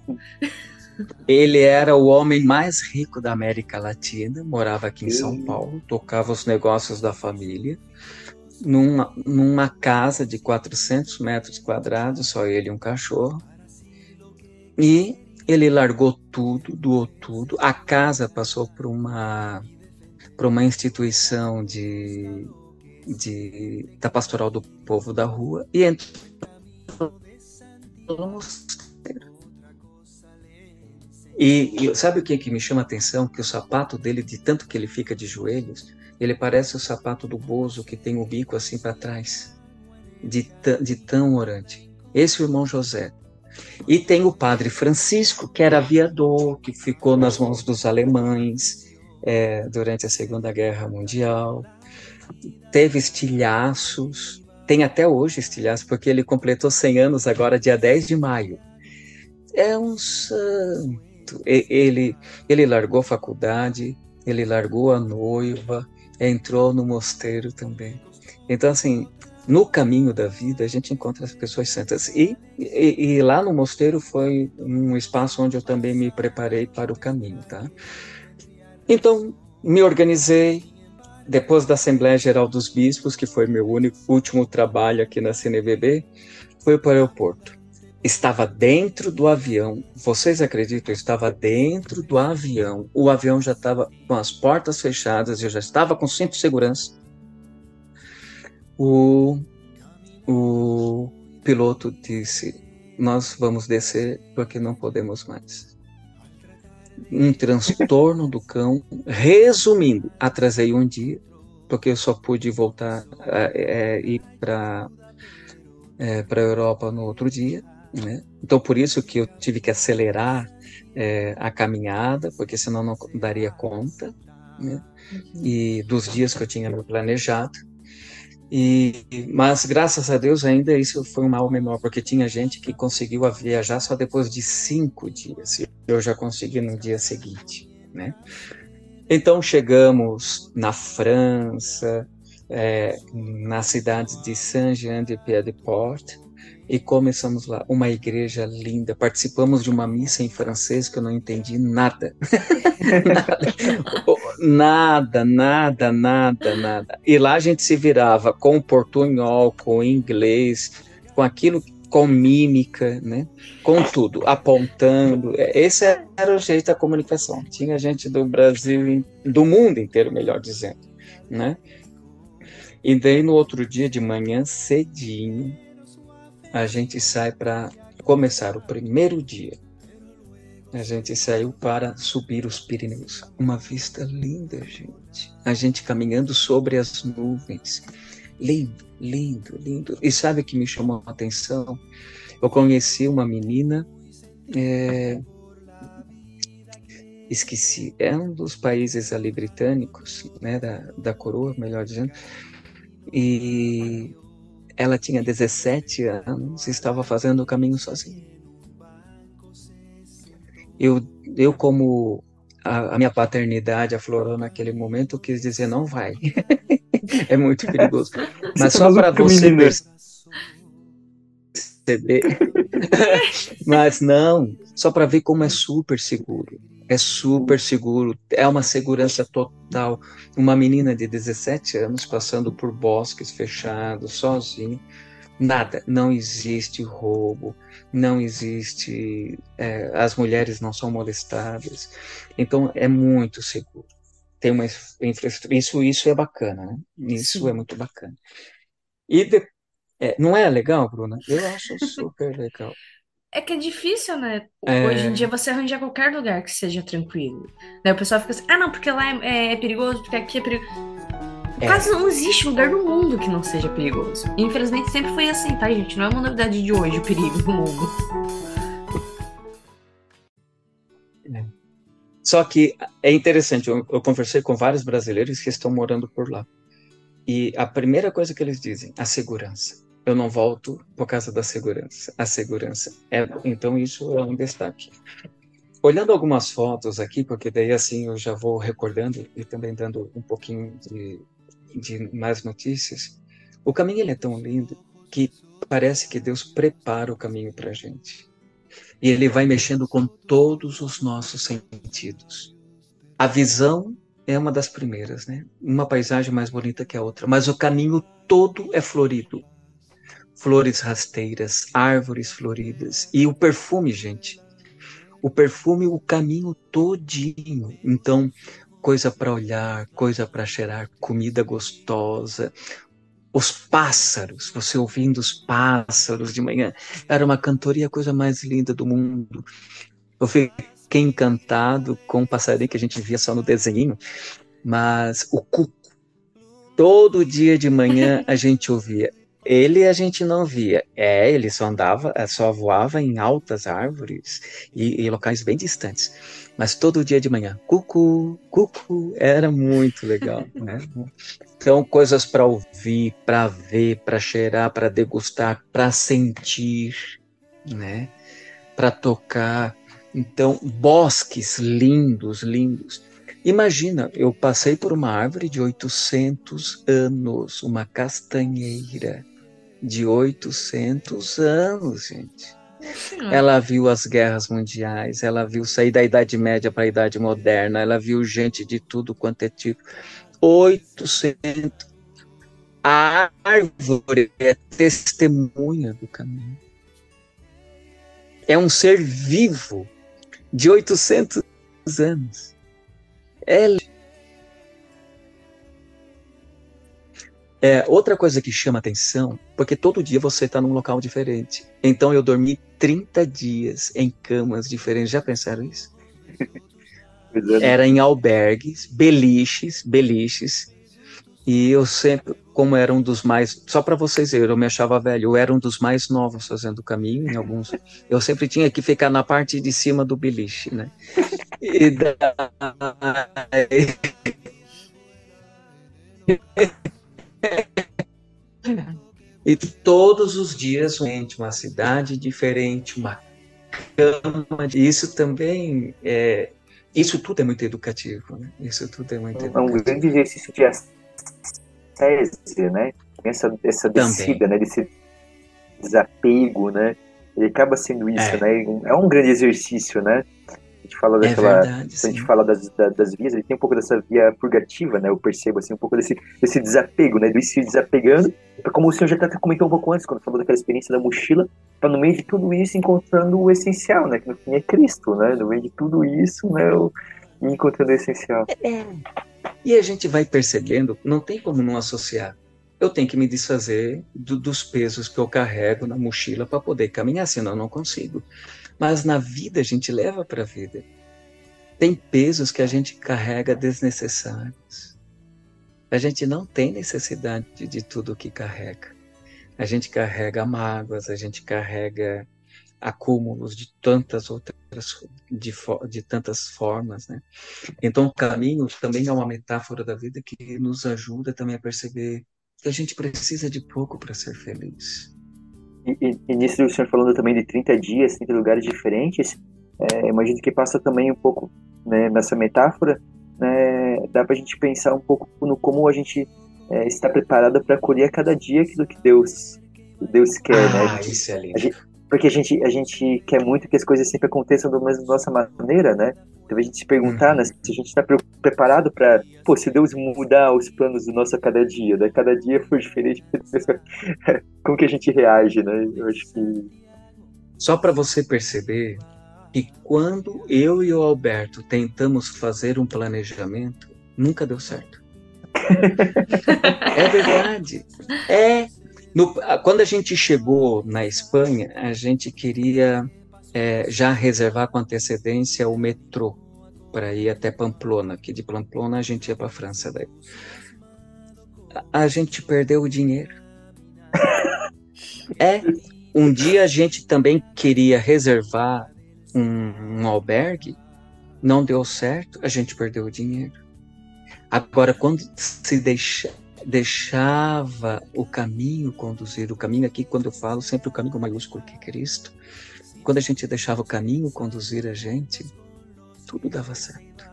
Ele era o homem mais rico da América Latina, morava aqui em São Paulo, tocava os negócios da família numa, numa casa de 400 metros quadrados, só ele e um cachorro. E ele largou tudo, doou tudo. A casa passou por uma, por uma instituição de, de, da pastoral do povo da rua e entrou e, e, sabe o que, que me chama a atenção? Que o sapato dele, de tanto que ele fica de joelhos, ele parece o sapato do Bozo que tem o bico assim para trás, de, de tão orante. esse é o irmão José. E tem o padre Francisco, que era aviador, que ficou nas mãos dos alemães é, durante a Segunda Guerra Mundial. Teve estilhaços, tem até hoje estilhaços, porque ele completou 100 anos agora, dia 10 de maio. É um santo. Ele, ele largou a faculdade, ele largou a noiva, entrou no mosteiro também. Então, assim, no caminho da vida a gente encontra as pessoas santas. E, e, e, lá no mosteiro foi um espaço onde eu também me preparei para o caminho, tá? Então, me organizei. Depois da Assembleia Geral dos Bispos, que foi meu único, último trabalho aqui na CNBB, fui para o aeroporto. Estava dentro do avião. Vocês acreditam? Eu estava dentro do avião. O avião já estava com as portas fechadas, eu já estava com cinto de segurança o, o piloto disse: Nós vamos descer porque não podemos mais. Um transtorno do cão. Resumindo, atrasei um dia, porque eu só pude voltar é, ir para é, para a Europa no outro dia. Né? Então, por isso que eu tive que acelerar é, a caminhada, porque senão não daria conta né? Uhum. e dos dias que eu tinha planejado. E, mas graças a Deus ainda isso foi um mal menor, porque tinha gente que conseguiu viajar só depois de cinco dias. E eu já consegui no dia seguinte, né? Então chegamos na França, é, na cidade de Saint-Jean-de-Pied-de-Port, e começamos lá. Uma igreja linda. Participamos de uma missa em francês que eu não entendi nada. nada, nada, nada, nada. E lá a gente se virava com portunhol, com inglês, com aquilo, com mímica, né? Com tudo, apontando. Esse era o jeito da comunicação. Tinha gente do Brasil, do mundo inteiro, melhor dizendo, né? E daí no outro dia de manhã, cedinho, a gente sai para começar o primeiro dia. A gente saiu para subir os Pirineus. Uma vista linda, gente. A gente caminhando sobre as nuvens. Lindo, lindo, lindo. E sabe o que me chamou a atenção? Eu conheci uma menina. É... Esqueci, é um dos países ali britânicos, né, da, da coroa, melhor dizendo, e ela tinha 17 anos e estava fazendo o caminho sozinha. Eu, eu como a, a, minha paternidade aflorou naquele momento, quis dizer, não vai. é muito perigoso. Mas só para você perceber. Mas não, só para ver como é super seguro é super seguro, é uma segurança total. Uma menina de 17 anos passando por bosques fechados, sozinha, nada, não existe roubo, não existe, é, as mulheres não são molestadas, então é muito seguro. Tem uma infraestrutura, isso, isso é bacana, né? Isso Sim. é muito bacana. E de, é, não é legal, Bruna? Eu acho super legal. É que é difícil, né? É... Hoje em dia você arranjar qualquer lugar que seja tranquilo. Né? O pessoal fica assim, ah não, porque lá é, é, é perigoso, porque aqui é perigoso. É. Quase não existe lugar no mundo que não seja perigoso. infelizmente sempre foi assim, tá, gente? Não é uma novidade de hoje o perigo no mundo. Só que é interessante, eu, eu conversei com vários brasileiros que estão morando por lá. E a primeira coisa que eles dizem, a segurança eu não volto por causa da segurança. A segurança. É, então, isso é um destaque. Olhando algumas fotos aqui, porque daí assim eu já vou recordando e também dando um pouquinho de, de mais notícias. O caminho ele é tão lindo que parece que Deus prepara o caminho para a gente. E ele vai mexendo com todos os nossos sentidos. A visão é uma das primeiras, né? Uma paisagem mais bonita que a outra, mas o caminho todo é florido flores rasteiras, árvores floridas e o perfume, gente. O perfume, o caminho todinho. Então, coisa para olhar, coisa para cheirar, comida gostosa, os pássaros, você ouvindo os pássaros de manhã, era uma cantoria a coisa mais linda do mundo. Eu fiquei encantado com o passarinho que a gente via só no desenho, mas o cuco, todo dia de manhã a gente ouvia Ele a gente não via. É, ele só andava, eh, só voava em altas árvores e, e locais bem distantes. Mas todo dia de manhã, cucu, cucu, era muito legal, né? Então, coisas para ouvir, para ver, para cheirar, para degustar, para sentir, né? Para tocar. Então, bosques lindos, lindos. Imagina, eu passei por uma árvore de 800 anos, uma castanheira de 800 anos, gente. Ela viu as guerras mundiais, ela viu sair da Idade Média para a Idade Moderna, ela viu gente de tudo quanto é tipo. 800. A árvore é testemunha do caminho. É um ser vivo de 800 anos. É, é outra coisa que chama atenção, porque todo dia você está num local diferente. Então eu dormi 30 dias em camas diferentes. Já pensaram isso? É. Era em albergues, beliches, beliches. E eu sempre, como era um dos mais, só para vocês verem, eu me achava velho, eu era um dos mais novos fazendo o caminho em alguns. Eu sempre tinha que ficar na parte de cima do beliche, né? E daí... e todos os dias uma cidade diferente, uma cama. Isso também é, isso tudo é muito educativo, né? Isso tudo é muito educativo. É um grande exercício de ascese, né? Essa, essa descida, né? Desse desapego, né? Ele acaba sendo isso, é. né? É um grande exercício, né? A gente fala é daquela. É verdade, a gente fala das, das, das, vias, ele tem um pouco dessa via purgativa, né? Eu percebo, assim, um pouco desse, desse desapego, né? Do se desapegando. É como o senhor já até comentou um pouco antes, quando falou daquela experiência da mochila, para no meio de tudo isso encontrando o essencial, né? Que no fim é Cristo, né? No meio de tudo isso, né? Eu, encontrando o essencial. É. E a gente vai percebendo, não tem como não associar. Eu tenho que me desfazer do, dos pesos que eu carrego na mochila para poder caminhar, senão eu não consigo. Mas na vida a gente leva para a vida. Tem pesos que a gente carrega desnecessários. A gente não tem necessidade de, tudo que carrega. A gente carrega mágoas, a gente carrega acúmulos de tantas outras de, de tantas formas, né? Então o caminho também é uma metáfora da vida que nos ajuda também a perceber que a gente precisa de pouco para ser feliz. E, e, e nisso o senhor falando também de 30 dias, 30 lugares diferentes, é, imagino que passa também um pouco né, nessa metáfora, né, dá para a gente pensar um pouco no como a gente é, está preparado para acolher a cada dia aquilo que Deus Deus quer, ah, né? A gente, isso é lindo. A gente, porque a gente, a gente quer muito que as coisas sempre aconteçam da mesma nossa maneira, né? Então a gente se perguntar né, se a gente está preparado para, pô, se Deus mudar os planos do nosso a cada dia, né? Cada dia for diferente, como que a gente reage, né? Eu acho que só para você perceber que quando eu e o Alberto tentamos fazer um planejamento, nunca deu certo. é verdade. É no, quando a gente chegou na Espanha, a gente queria é, já reservar com antecedência o metrô para ir até Pamplona, que de Pamplona a gente ia para a França daí. A, a gente perdeu o dinheiro. é, um dia a gente também queria reservar um, um albergue, não deu certo, a gente perdeu o dinheiro. Agora, quando se deixa, deixava o caminho conduzir, o caminho aqui, quando eu falo, sempre o caminho maiúsculo que é Cristo, quando a gente deixava o caminho conduzir a gente, tudo dava certo.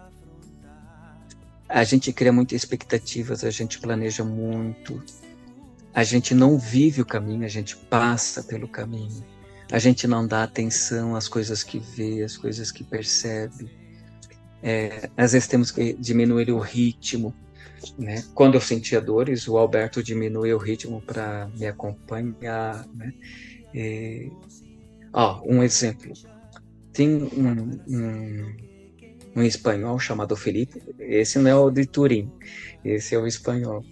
A gente cria muitas expectativas, a gente planeja muito, a gente não vive o caminho, a gente passa pelo caminho. A gente não dá atenção às coisas que vê, às coisas que percebe. É, às vezes temos que diminuir o ritmo, né? Quando eu sentia dores, o Alberto diminuiu o ritmo para me acompanhar. Né? E, ó, um exemplo. Tem um, um, um espanhol chamado Felipe, esse não é o de Turim, esse é o espanhol.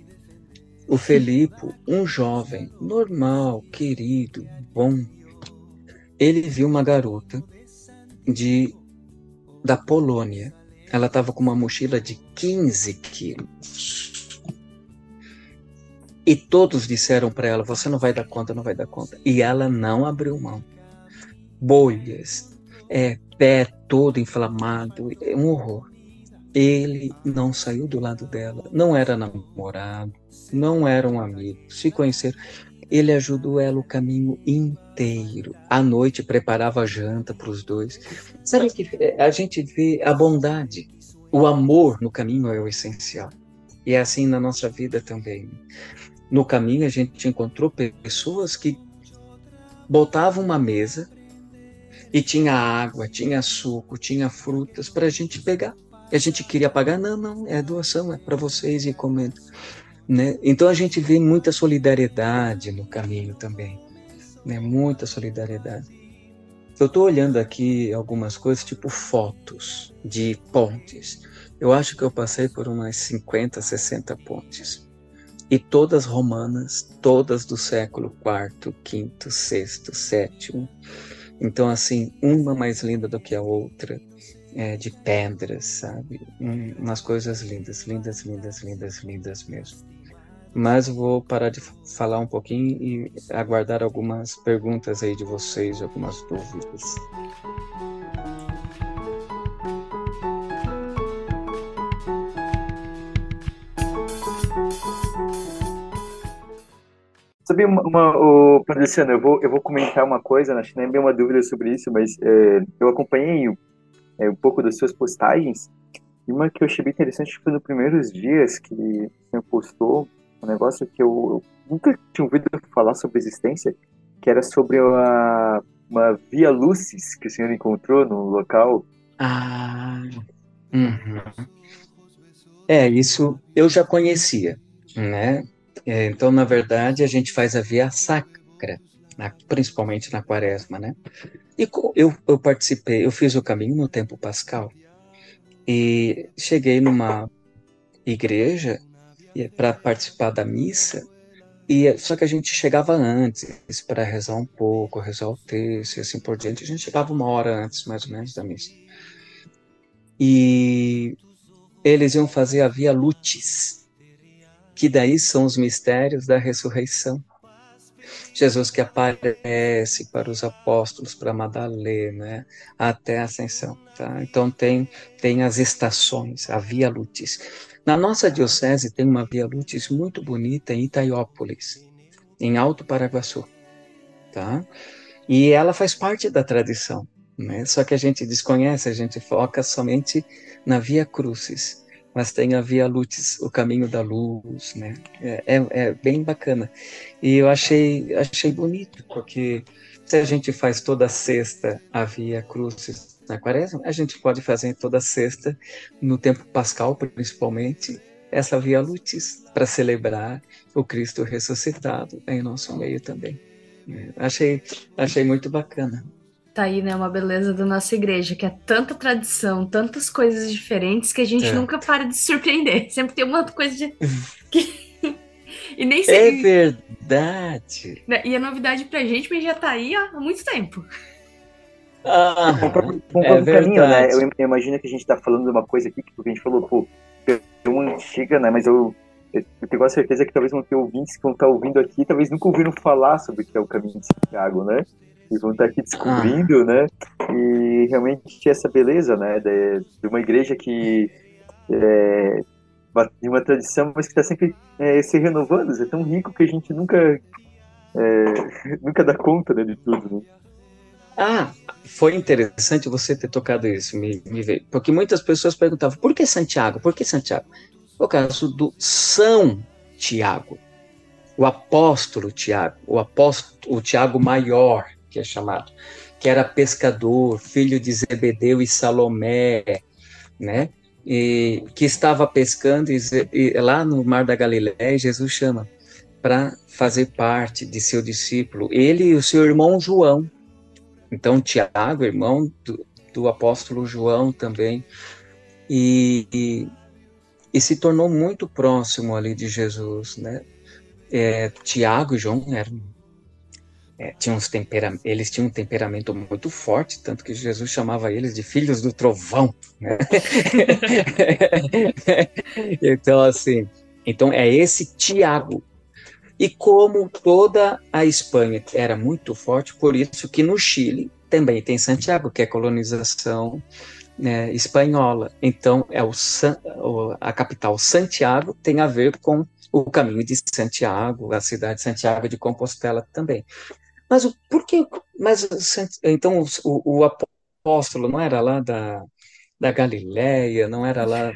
O Felipe, um jovem normal, querido, bom, ele viu uma garota de da Polônia ela estava com uma mochila de 15 quilos. E todos disseram para ela: Você não vai dar conta, não vai dar conta. E ela não abriu mão. Bolhas, é, pé todo inflamado, é um horror. Ele não saiu do lado dela, não era namorado, não era um amigo, se conheceram. Ele ajudou ela o caminho inteiro. À noite preparava a janta para os dois. Sabe que é, a gente vê a bondade, o amor no caminho é o essencial. E é assim na nossa vida também. No caminho a gente encontrou pessoas que botavam uma mesa e tinha água, tinha suco, tinha frutas para a gente pegar. E a gente queria pagar, não, não, é doação, é para vocês e comendo. Né? Então a gente vê muita solidariedade no caminho também, né? muita solidariedade. Eu estou olhando aqui algumas coisas, tipo fotos de pontes. Eu acho que eu passei por umas 50, 60 pontes. E todas romanas, todas do século IV, V, VI, VII. Então, assim, uma mais linda do que a outra, é, de pedras, sabe? Um, umas coisas lindas, lindas, lindas, lindas, lindas mesmo. Mas vou parar de falar um pouquinho e aguardar algumas perguntas aí de vocês, algumas dúvidas. Sabe uma, uma o, Luciano, eu vou, eu vou comentar uma coisa, acho que nem é bem uma dúvida sobre isso, mas é, eu acompanhei é, um pouco das suas postagens e uma que eu achei bem interessante foi nos primeiros dias que você postou um negócio que eu, eu nunca tinha ouvido falar sobre existência, que era sobre uma, uma via lucis que o senhor encontrou no local. Ah, uhum. é, isso eu já conhecia, né? É, então, na verdade, a gente faz a via sacra, na, principalmente na quaresma, né? E eu, eu participei, eu fiz o caminho no tempo pascal e cheguei numa igreja para participar da missa e só que a gente chegava antes para rezar um pouco, rezar o texto e assim por diante. A gente chegava uma hora antes, mais ou menos, da missa. E eles iam fazer a Via Lutis, que daí são os mistérios da ressurreição. Jesus que aparece para os apóstolos, para Madalena, né, até a ascensão. Tá? Então tem, tem as estações, a Via Lutis. Na nossa diocese tem uma Via Lutis muito bonita em Itaiópolis, em Alto Paraguaçu. Tá? E ela faz parte da tradição, né? só que a gente desconhece, a gente foca somente na Via Crucis mas tem a Via Luz, o caminho da luz, né? É, é, é, bem bacana. E eu achei, achei bonito, porque se a gente faz toda sexta a Via Crucis na quaresma, a gente pode fazer toda sexta, no tempo pascal principalmente, essa Via Luz, para celebrar o Cristo ressuscitado em nosso meio também. É, achei, achei muito bacana tá aí, né, uma beleza da nossa igreja, que é tanta tradição, tantas coisas diferentes que a gente é. nunca para de surpreender. Sempre tem uma coisa de. e nem sei. É verdade. Né, e é novidade pra gente, mas já tá aí ó, há muito tempo. Ah, é caminho, né? Eu imagino que a gente tá falando de uma coisa aqui que a gente falou, pô, é uma antiga, né? Mas eu, eu tenho a certeza que talvez vão ter ouvintes que vão estar tá ouvindo aqui, talvez nunca ouviram falar sobre o que é o caminho de Santiago, né? e vão estar aqui descobrindo, ah. né? E realmente essa beleza, né? De, de uma igreja que é, de uma tradição, mas que está sempre é, se renovando. É tão rico que a gente nunca é, nunca dá conta né, de tudo. Né? Ah, foi interessante você ter tocado isso, me, me. Porque muitas pessoas perguntavam, por que Santiago? Por que Santiago? O caso do São Tiago, o apóstolo Tiago, o apóstolo o Tiago maior, que é chamado, que era pescador, filho de Zebedeu e Salomé, né? E que estava pescando e, e lá no Mar da Galiléia, Jesus chama para fazer parte de seu discípulo, ele e o seu irmão João. Então, Tiago, irmão do, do apóstolo João também, e, e, e, se tornou muito próximo ali de Jesus, né? É, Tiago e João eram é, tinham uns tempera eles tinham um temperamento muito forte, tanto que Jesus chamava eles de filhos do trovão. Né? então, assim, então é esse Tiago. E como toda a Espanha era muito forte, por isso que no Chile também tem Santiago, que é colonização né, espanhola. Então, é o, a capital Santiago tem a ver com o caminho de Santiago, a cidade de Santiago de Compostela também. Mas o por que? Mas então o, o apóstolo não era lá da, da Galileia, não era lá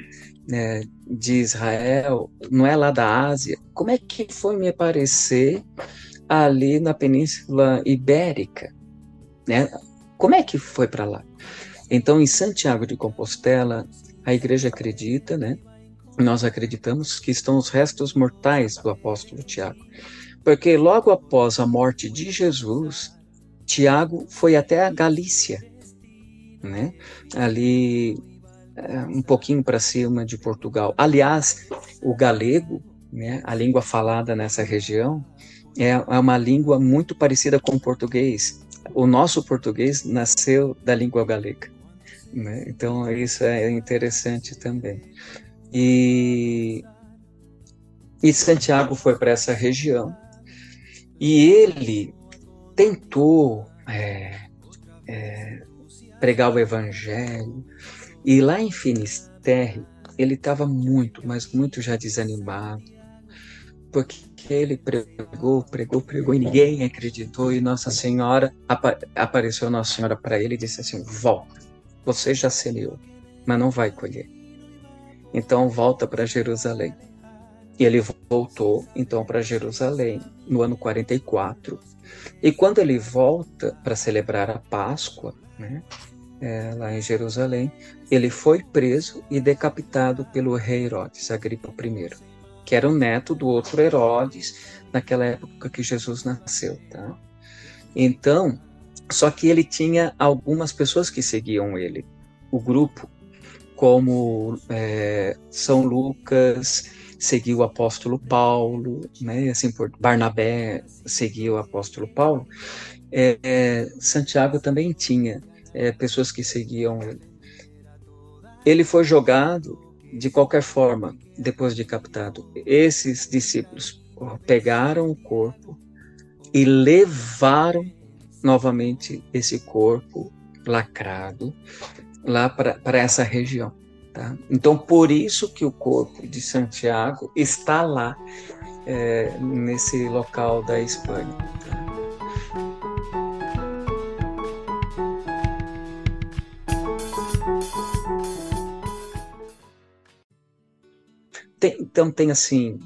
né, de Israel, não é lá da Ásia. Como é que foi me aparecer ali na Península Ibérica? Né? Como é que foi para lá? Então, em Santiago de Compostela, a igreja acredita, né? Nós acreditamos que estão os restos mortais do apóstolo Tiago. Porque logo após a morte de Jesus, Tiago foi até a Galícia, né? Ali é, um pouquinho para cima de Portugal. Aliás, o galego, né, a língua falada nessa região, é, é uma língua muito parecida com o português. O nosso português nasceu da língua galega. Né? Então, isso é interessante também. E, e Santiago foi para essa região e ele tentou é, é, pregar o evangelho. E lá em Finisterre, ele estava muito, mas muito já desanimado, porque ele pregou, pregou, pregou e ninguém acreditou. E Nossa Senhora apareceu Nossa Senhora para ele e disse assim: Volta, você já semeou, mas não vai colher. Então volta para Jerusalém. E ele voltou então para Jerusalém no ano 44. E quando ele volta para celebrar a Páscoa, né, é, lá em Jerusalém, ele foi preso e decapitado pelo rei Herodes, Agripa I, que era o neto do outro Herodes naquela época que Jesus nasceu. Tá? Então, só que ele tinha algumas pessoas que seguiam ele. O grupo, como é, São Lucas, seguiu o apóstolo Paulo, né? assim por Barnabé seguiu o apóstolo Paulo. É, é, Santiago também tinha é, pessoas que seguiam ele. Ele foi jogado de qualquer forma depois de captado. Esses discípulos pegaram o corpo e levaram novamente esse corpo lacrado lá para essa região. Tá? Então, por isso que o corpo de Santiago está lá, é, nesse local da Espanha. Tá? Tem, então, tem assim,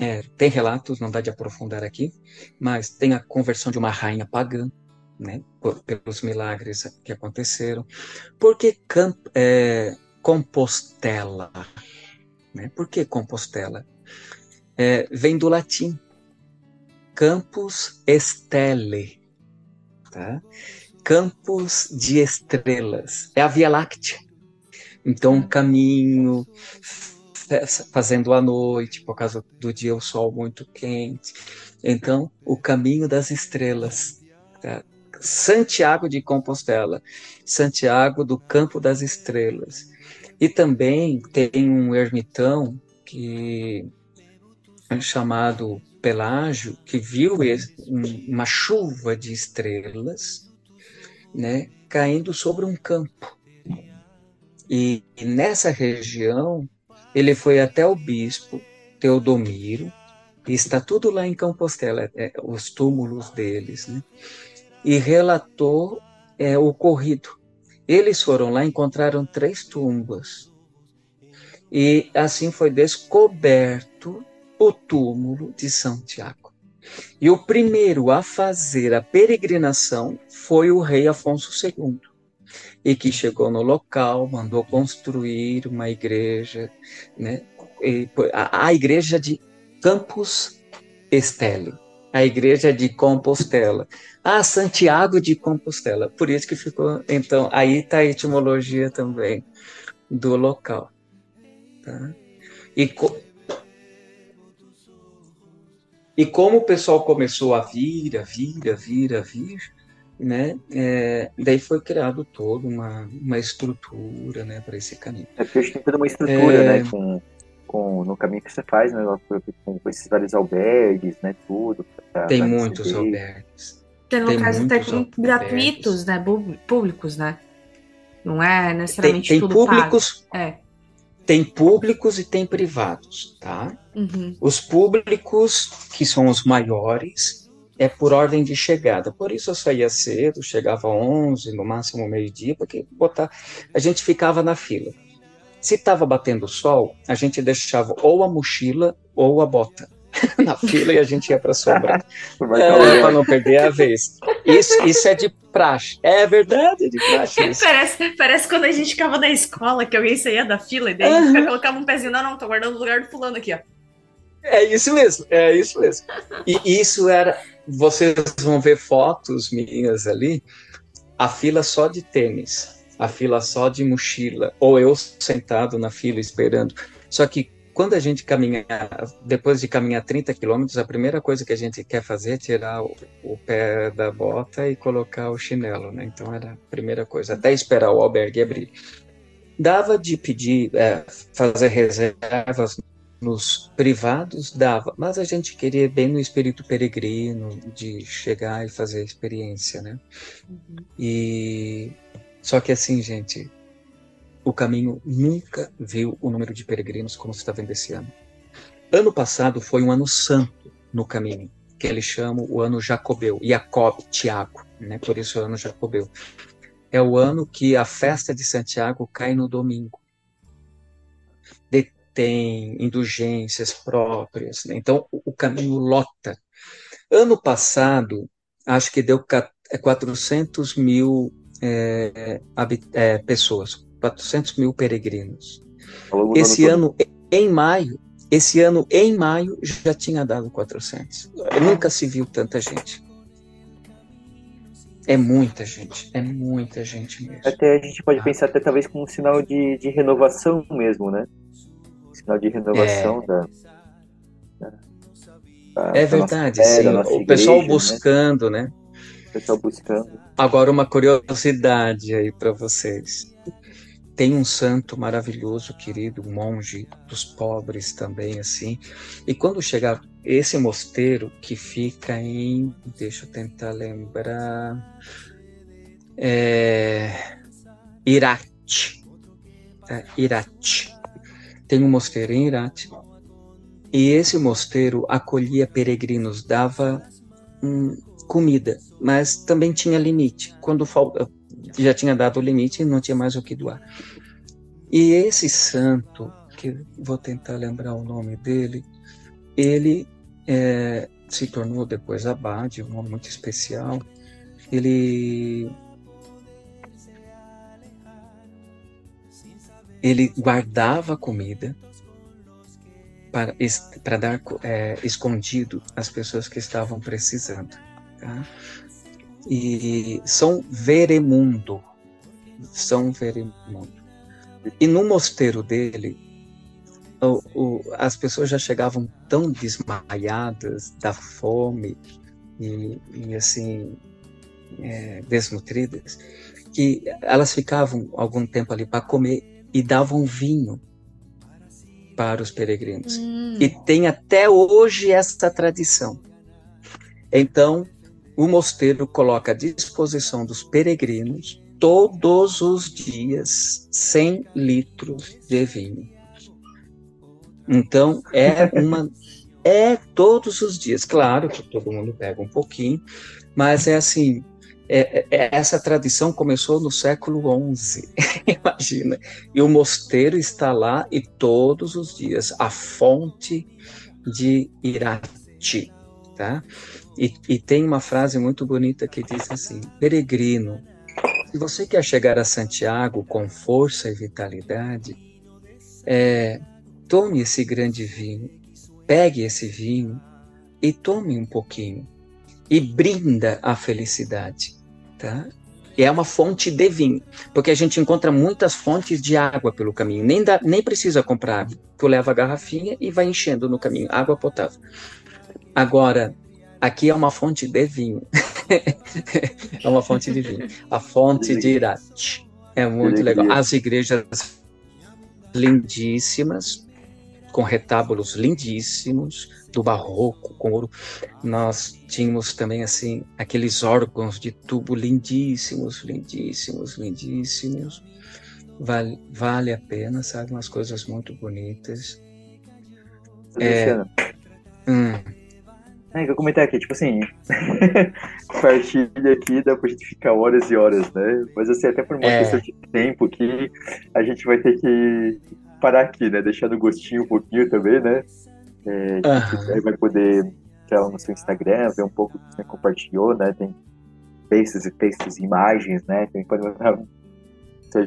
é, tem relatos, não dá de aprofundar aqui, mas tem a conversão de uma rainha pagã, né, por, pelos milagres que aconteceram. Por que Camp, é, Compostela? Né? Por que Compostela? É, vem do latim, Campus Estelle, tá? Campos de estrelas, é a Via Láctea. Então, um caminho fazendo a noite, por causa do dia o sol muito quente. Então, o caminho das estrelas. Tá? Santiago de Compostela, Santiago do Campo das Estrelas. E também tem um ermitão que é chamado Pelágio, que viu uma chuva de estrelas né, caindo sobre um campo. E, e nessa região, ele foi até o bispo Teodomiro, e está tudo lá em Compostela, é, os túmulos deles, né? e relatou é, o ocorrido. Eles foram lá, encontraram três tumbas. E assim foi descoberto o túmulo de Santiago. E o primeiro a fazer a peregrinação foi o rei Afonso II, e que chegou no local, mandou construir uma igreja, né? a, a igreja de Campos Estélio, a igreja de Compostela. Ah, Santiago de Compostela. Por isso que ficou. Então, aí está a etimologia também do local. Tá? E, co... e como o pessoal começou a vir, a vir, a vir, a vir, né? É, daí foi criado toda uma, uma estrutura, né, para esse caminho. É porque tem toda uma estrutura, é... né, com com, no caminho que você faz, né? Com, com esses vários albergues, né? Tudo. Pra, tem pra muitos receber. albergues. Tem locais até gratuitos, né? Públicos, né? Não é necessariamente tem, tem tudo públicos, pago. É. Tem públicos e tem privados, tá? Uhum. Os públicos, que são os maiores, é por ordem de chegada. Por isso eu saía cedo, chegava 11, no máximo meio-dia, porque botar, a gente ficava na fila. Se estava batendo sol, a gente deixava ou a mochila ou a bota na fila e a gente ia para sombra. é, para não perder a vez. Isso, isso é de praxe. É verdade, é de praxe. parece, parece quando a gente ficava na escola, que alguém saía da fila e daí uhum. a gente colocava um pezinho, não, não, tô guardando o lugar do fulano aqui, ó. É isso mesmo, é isso mesmo. E isso era. Vocês vão ver fotos minhas ali, a fila só de tênis, a fila só de mochila, ou eu sentado na fila esperando. Só que quando a gente caminha, depois de caminhar 30 quilômetros, a primeira coisa que a gente quer fazer é tirar o, o, pé da bota e colocar o chinelo, né? Então era a primeira coisa, até esperar o albergue abrir. Dava de pedir, é, fazer reservas nos privados dava, mas a gente queria bem no espírito peregrino de chegar e fazer a experiência, né? Uhum. E só que assim, gente, o caminho nunca viu o número de peregrinos como se está vendo esse ano. Ano passado foi um ano santo no caminho, que eles chamam o ano Jacobeu, Jacob, Tiago, né? Por isso é o ano Jacobeu. É o ano que a festa de Santiago cai no domingo tem indulgências próprias. Né? Então, o, caminho lota. Ano passado, acho que deu 400 é, mil é, é, pessoas, 400 mil peregrinos. Esse ano, em maio, esse ano, em maio, já tinha dado 400. Nunca se viu tanta gente. É muita gente, é muita gente mesmo. Até a gente pode pensar até talvez como um sinal de, de renovação mesmo, né? Sinal de renovação é. da, da, É verdade, sim. O pessoal igreja, né? buscando, né? né? O pessoal buscando. Agora, uma curiosidade aí para vocês. Tem um santo maravilhoso, querido, um monge dos pobres também, assim. E quando chegar esse mosteiro que fica em. Deixa eu tentar lembrar. É, Irate. É, Irate tem um mosteiro em Irate, e esse mosteiro acolhia peregrinos, dava hum, comida, mas também tinha limite. Quando já tinha dado o limite, não tinha mais o que doar. E esse santo, que vou tentar lembrar o nome dele, ele é, se tornou depois abade, um nome muito especial. Ele ele guardava comida para, para dar é, escondido às pessoas que estavam precisando. Tá? E São Veremundo, São Veremundo. E no mosteiro dele, o, o, as pessoas já chegavam tão desmaiadas da fome e, e assim, é, desnutridas, que elas ficavam algum tempo ali para comer e davam vinho para os peregrinos. Hum. E tem até hoje essa tradição. Então, o mosteiro coloca à disposição dos peregrinos todos os dias 100 litros de vinho. Então, é uma é todos os dias, claro que todo mundo pega um pouquinho, mas é assim, é, é, é, essa tradição começou no século XI, imagina. E o mosteiro está lá e todos os dias a fonte de Irati, tá? E, e tem uma frase muito bonita que diz assim: peregrino, se você quer chegar a Santiago com força e vitalidade, é, tome esse grande vinho, pegue esse vinho e tome um pouquinho e brinda a felicidade, tá? E é uma fonte de vinho, porque a gente encontra muitas fontes de água pelo caminho. Nem, dá, nem precisa comprar água. Tu leva a garrafinha e vai enchendo no caminho, água potável. Agora, aqui é uma fonte de vinho. é uma fonte de vinho. A fonte de Irate. É muito legal. As igrejas lindíssimas, com retábulos lindíssimos do barroco, com ouro. Nós tínhamos também assim aqueles órgãos de tubo lindíssimos, lindíssimos, lindíssimos. Vale, vale a pena, sabe? Umas coisas muito bonitas. É, hum. É, que eu comentar aqui, tipo assim, partilha aqui dá pra gente ficar horas e horas, né? Mas assim, até por uma é. questão de tempo que a gente vai ter que parar aqui, né? Deixar no gostinho um pouquinho também, né? É, uhum. vai poder entrar no seu Instagram, ver um pouco do que você compartilhou, né? Tem textos e textos e imagens, né? Tem mensagem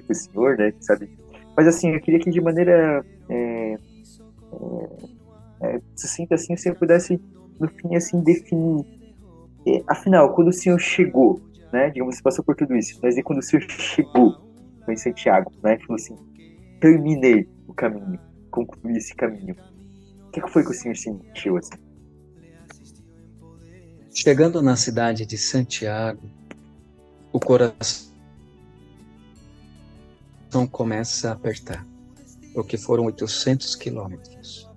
pro senhor, né? Sabe? Mas assim, eu queria que de maneira é, é, é, sucinta assim, você pudesse no fim, assim, definir. É, afinal, quando o Senhor chegou, né? Digamos, você passou por tudo isso, mas e quando o Senhor chegou em Santiago, né? Falou assim: terminei o caminho, concluí esse caminho. O que foi que o Senhor sentiu assim? Chegando na cidade de Santiago, o coração começa a apertar, porque foram 800 quilômetros.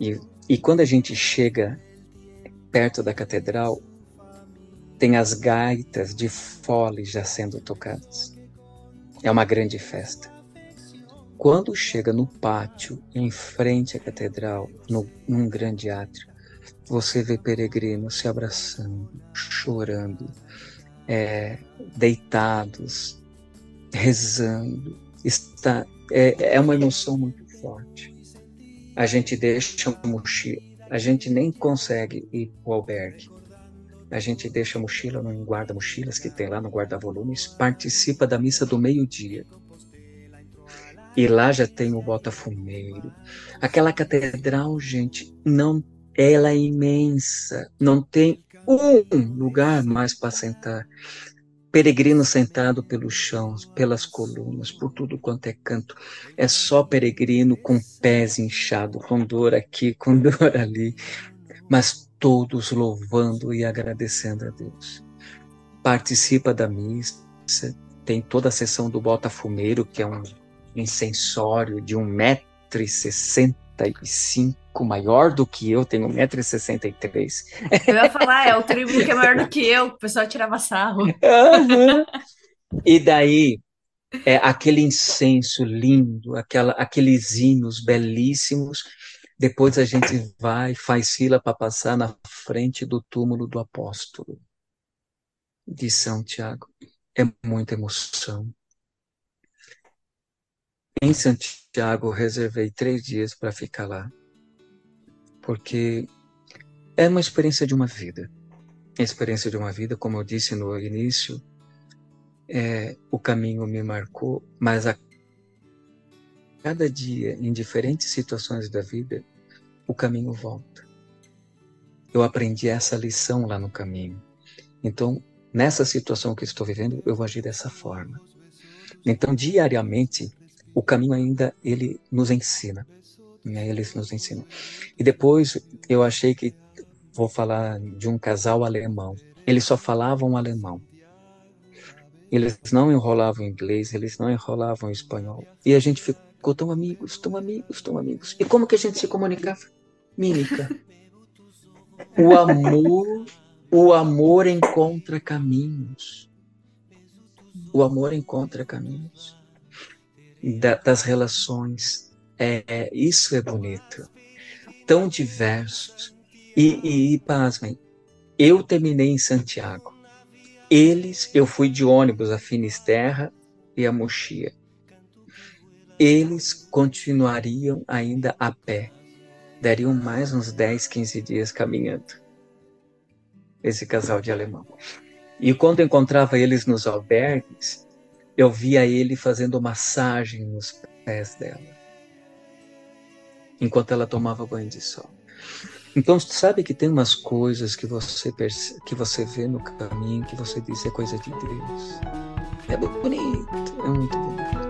E e quando a gente chega perto da catedral, tem as gaitas de fole já sendo tocadas. É uma grande festa. Quando chega no pátio, em frente à catedral, no, num grande átrio, você vê peregrinos se abraçando, chorando, é, deitados, rezando. Está, é, é uma emoção muito forte a gente deixa a mochila, a gente nem consegue ir para o albergue. A gente deixa a mochila no guarda-mochilas que tem lá no guarda-volumes, participa da missa do meio-dia. E lá já tem o Botafumeiro. Aquela catedral, gente, não, ela é imensa. Não tem um lugar mais para sentar peregrino sentado pelo chão, pelas colunas, por tudo quanto é canto. É só peregrino com pés inchados, com dor aqui, com dor ali, mas todos louvando e agradecendo a Deus. Participa da missa, tem toda a sessão do Botafumeiro, que é um incensório de um metro e sessenta 1,65 maior do que eu, tenho 1,63m. Eu ia falar, é o tribo que é maior do que eu, o pessoal tirava sarro. Uhum. E daí, é, aquele incenso lindo, aquela, aqueles hinos belíssimos. Depois a gente vai, faz fila para passar na frente do túmulo do apóstolo de São Tiago. É muita emoção. Em Santiago, reservei três dias para ficar lá, porque é uma experiência de uma vida. A experiência de uma vida, como eu disse no início, é, o caminho me marcou, mas a cada dia, em diferentes situações da vida, o caminho volta. Eu aprendi essa lição lá no caminho. Então, nessa situação que estou vivendo, eu vou agir dessa forma. Então, diariamente, o caminho ainda ele nos ensina. Né? Eles nos ensinam. E depois eu achei que vou falar de um casal alemão. Eles só falavam alemão. Eles não enrolavam inglês, eles não enrolavam espanhol. E a gente ficou tão amigos, tão amigos, tão amigos. E como que a gente se comunicava? Mímica. O amor, o amor encontra caminhos. O amor encontra caminhos da, das relações. É, é, isso é bonito. Tão diversos. E, e, e pasmem, eu terminei em Santiago. Eles, eu fui de ônibus a Finisterra e a Mochia. Eles continuariam ainda a pé. Dariam mais uns 10, 15 dias caminhando. Esse casal de alemão. E quando encontrava eles nos albergues, eu via ele fazendo massagem nos pés dela, enquanto ela tomava banho de sol. Então, sabe que tem umas coisas que você perce... que você vê no caminho que você diz é coisa de Deus. É bonito, é muito bonito.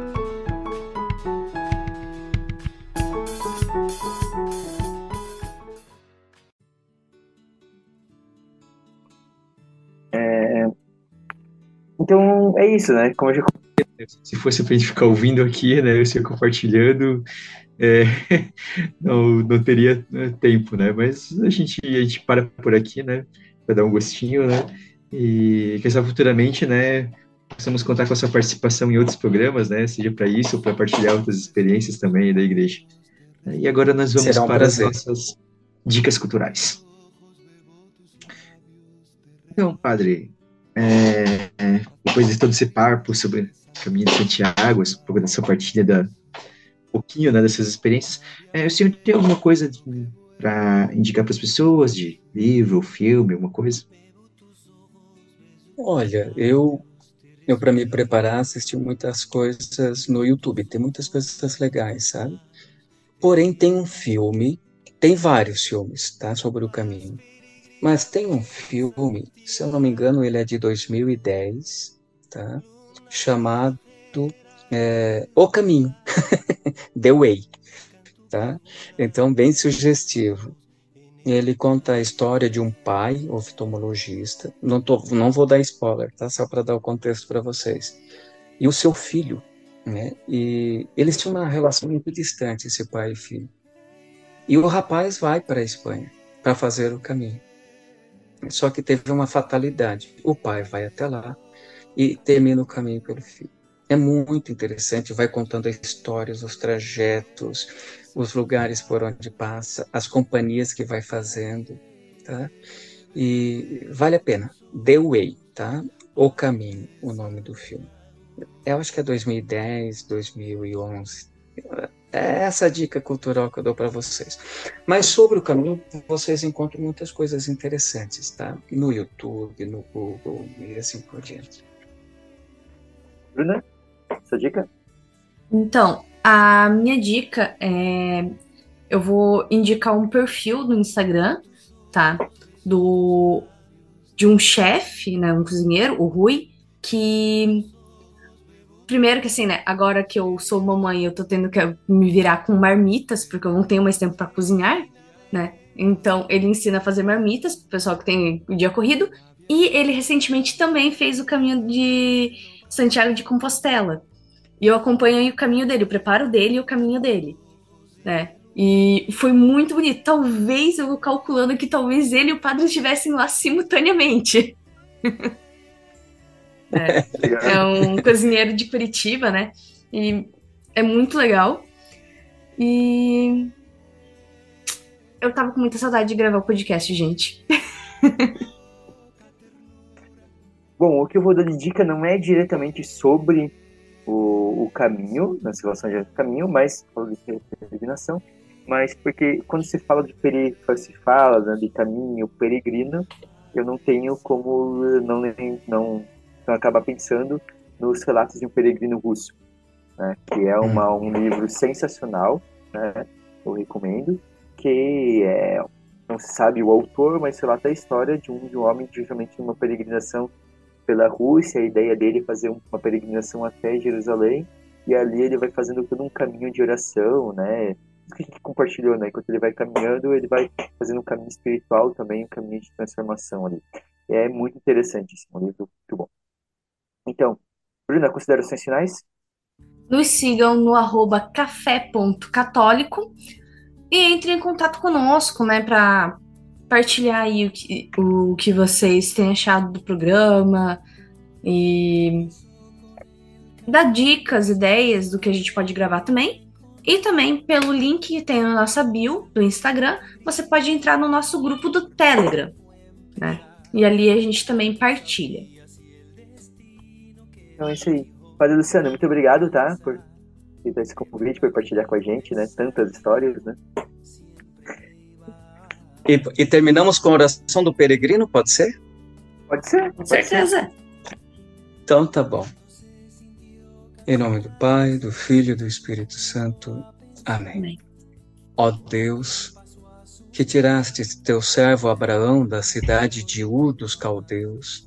Então é isso, né? Como eu já Se fosse para a gente ficar ouvindo aqui, né, eu ia compartilhando, é, não, não teria né, tempo, né? Mas a gente, a gente para por aqui, né, para dar um gostinho, né? E quem sabe futuramente, né, possamos contar com a sua participação em outros programas, né? Seja para isso ou para partilhar outras experiências também da igreja. E agora nós vamos um para prazer. as nossas dicas culturais. Então, padre, é, é, depois de todo esse papo sobre o caminho de Santiago, um pouco dessa partilha da um pouquinho né, dessas experiências, é, o senhor tem alguma coisa para indicar para as pessoas de livro, filme, alguma coisa? Olha, eu eu para me preparar assisti muitas coisas no YouTube, tem muitas coisas legais, sabe? Porém tem um filme, tem vários filmes, tá, sobre o caminho. Mas tem um filme, se eu não me engano, ele é de 2010, tá? Chamado é, O Caminho, The Way, tá? Então, bem sugestivo. Ele conta a história de um pai oftalmologista. Não, tô, não vou dar spoiler, tá? Só para dar o contexto para vocês. E o seu filho, né? E eles tinham uma relação muito distante, esse pai e filho. E o rapaz vai para a Espanha para fazer o caminho. Só que teve uma fatalidade. O pai vai até lá e termina o caminho pelo filho. É muito interessante, vai contando as histórias, os trajetos, os lugares por onde passa, as companhias que vai fazendo, tá? E vale a pena. The Way, tá? O Caminho, o nome do filme. Eu acho que é 2010, 2011. É essa dica cultural que eu dou para vocês. Mas sobre o caminho, vocês encontram muitas coisas interessantes, tá? No YouTube, no Google e assim por diante. Bruna, sua dica? Então, a minha dica é. Eu vou indicar um perfil do Instagram, tá? Do. De um chefe, né? Um cozinheiro, o Rui, que. Primeiro que assim, né? Agora que eu sou mamãe, eu tô tendo que me virar com marmitas, porque eu não tenho mais tempo para cozinhar, né? Então, ele ensina a fazer marmitas pro pessoal que tem o dia corrido. E ele recentemente também fez o caminho de Santiago de Compostela. E eu acompanhei o caminho dele, o preparo dele e o caminho dele, né? E foi muito bonito. Talvez eu calculando que talvez ele e o padre estivessem lá simultaneamente. é, é, um cozinheiro de Curitiba, né? E é muito legal. E eu tava com muita saudade de gravar o podcast, gente. Bom, o que eu vou dar de dica não é diretamente sobre o, o caminho, nas relações de caminho, mas de peregrinação, mas porque quando se fala de peri, se fala né, de caminho peregrino, eu não tenho como não, não, não acabar pensando nos relatos de um peregrino russo, né, que é uma, um livro sensacional, né, eu recomendo, que é, não se sabe o autor, mas relata a história de um, de um homem, justamente numa peregrinação pela Rússia, a ideia dele é fazer uma peregrinação até Jerusalém, e ali ele vai fazendo todo um caminho de oração, né? Isso que a gente compartilhou, né? Enquanto ele vai caminhando, ele vai fazendo um caminho espiritual também, um caminho de transformação ali. É muito interessante, esse é um livro muito bom. Então, Bruna, considerações finais? Nos sigam no arroba café.católico e entrem em contato conosco, né, para partilhar aí o que, o que vocês têm achado do programa e dar dicas, ideias do que a gente pode gravar também. E também pelo link que tem na nossa bio do Instagram, você pode entrar no nosso grupo do Telegram, né? E ali a gente também partilha. Então é isso aí. Padre Luciano, muito obrigado, tá? Por dar esse convite, por partilhar com a gente, né? Tantas histórias, né? E, e, terminamos com a oração do peregrino, pode ser? Pode ser, com certeza. Então tá bom. Em nome do Pai, do Filho e do Espírito Santo. Amém. Amém. Ó Deus, que tiraste teu servo Abraão da cidade de Ur dos caldeus,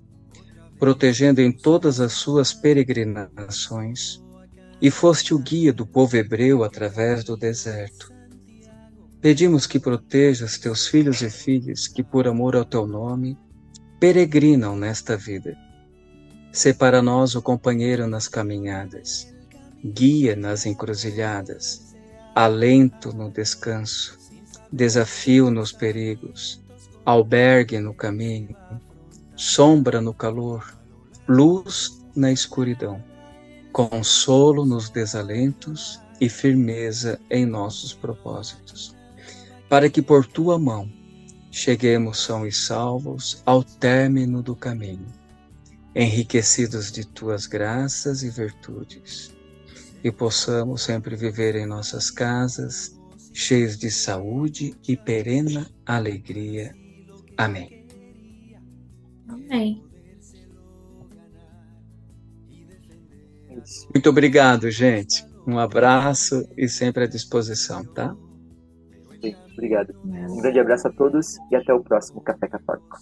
protegendo em todas as suas peregrinações, e foste o guia do povo hebreu através do deserto Pedimos que protejas teus filhos e filhas que, por amor ao teu nome, peregrinam nesta vida. Sê para nós o companheiro nas caminhadas, guia nas encruzilhadas, alento no descanso, desafio nos perigos, albergue no caminho, sombra no calor, luz na escuridão, consolo nos desalentos e firmeza em nossos propósitos, para que por tua mão cheguemos são e salvos ao término do caminho, enriquecidos de tuas graças e virtudes, e possamos sempre viver em nossas casas, cheios de saúde e perena alegria. Amém. Amém. Muito obrigado, gente. Um abraço e sempre à disposição, tá? Obrigado. Um grande abraço a todos e até o próximo Café Católico.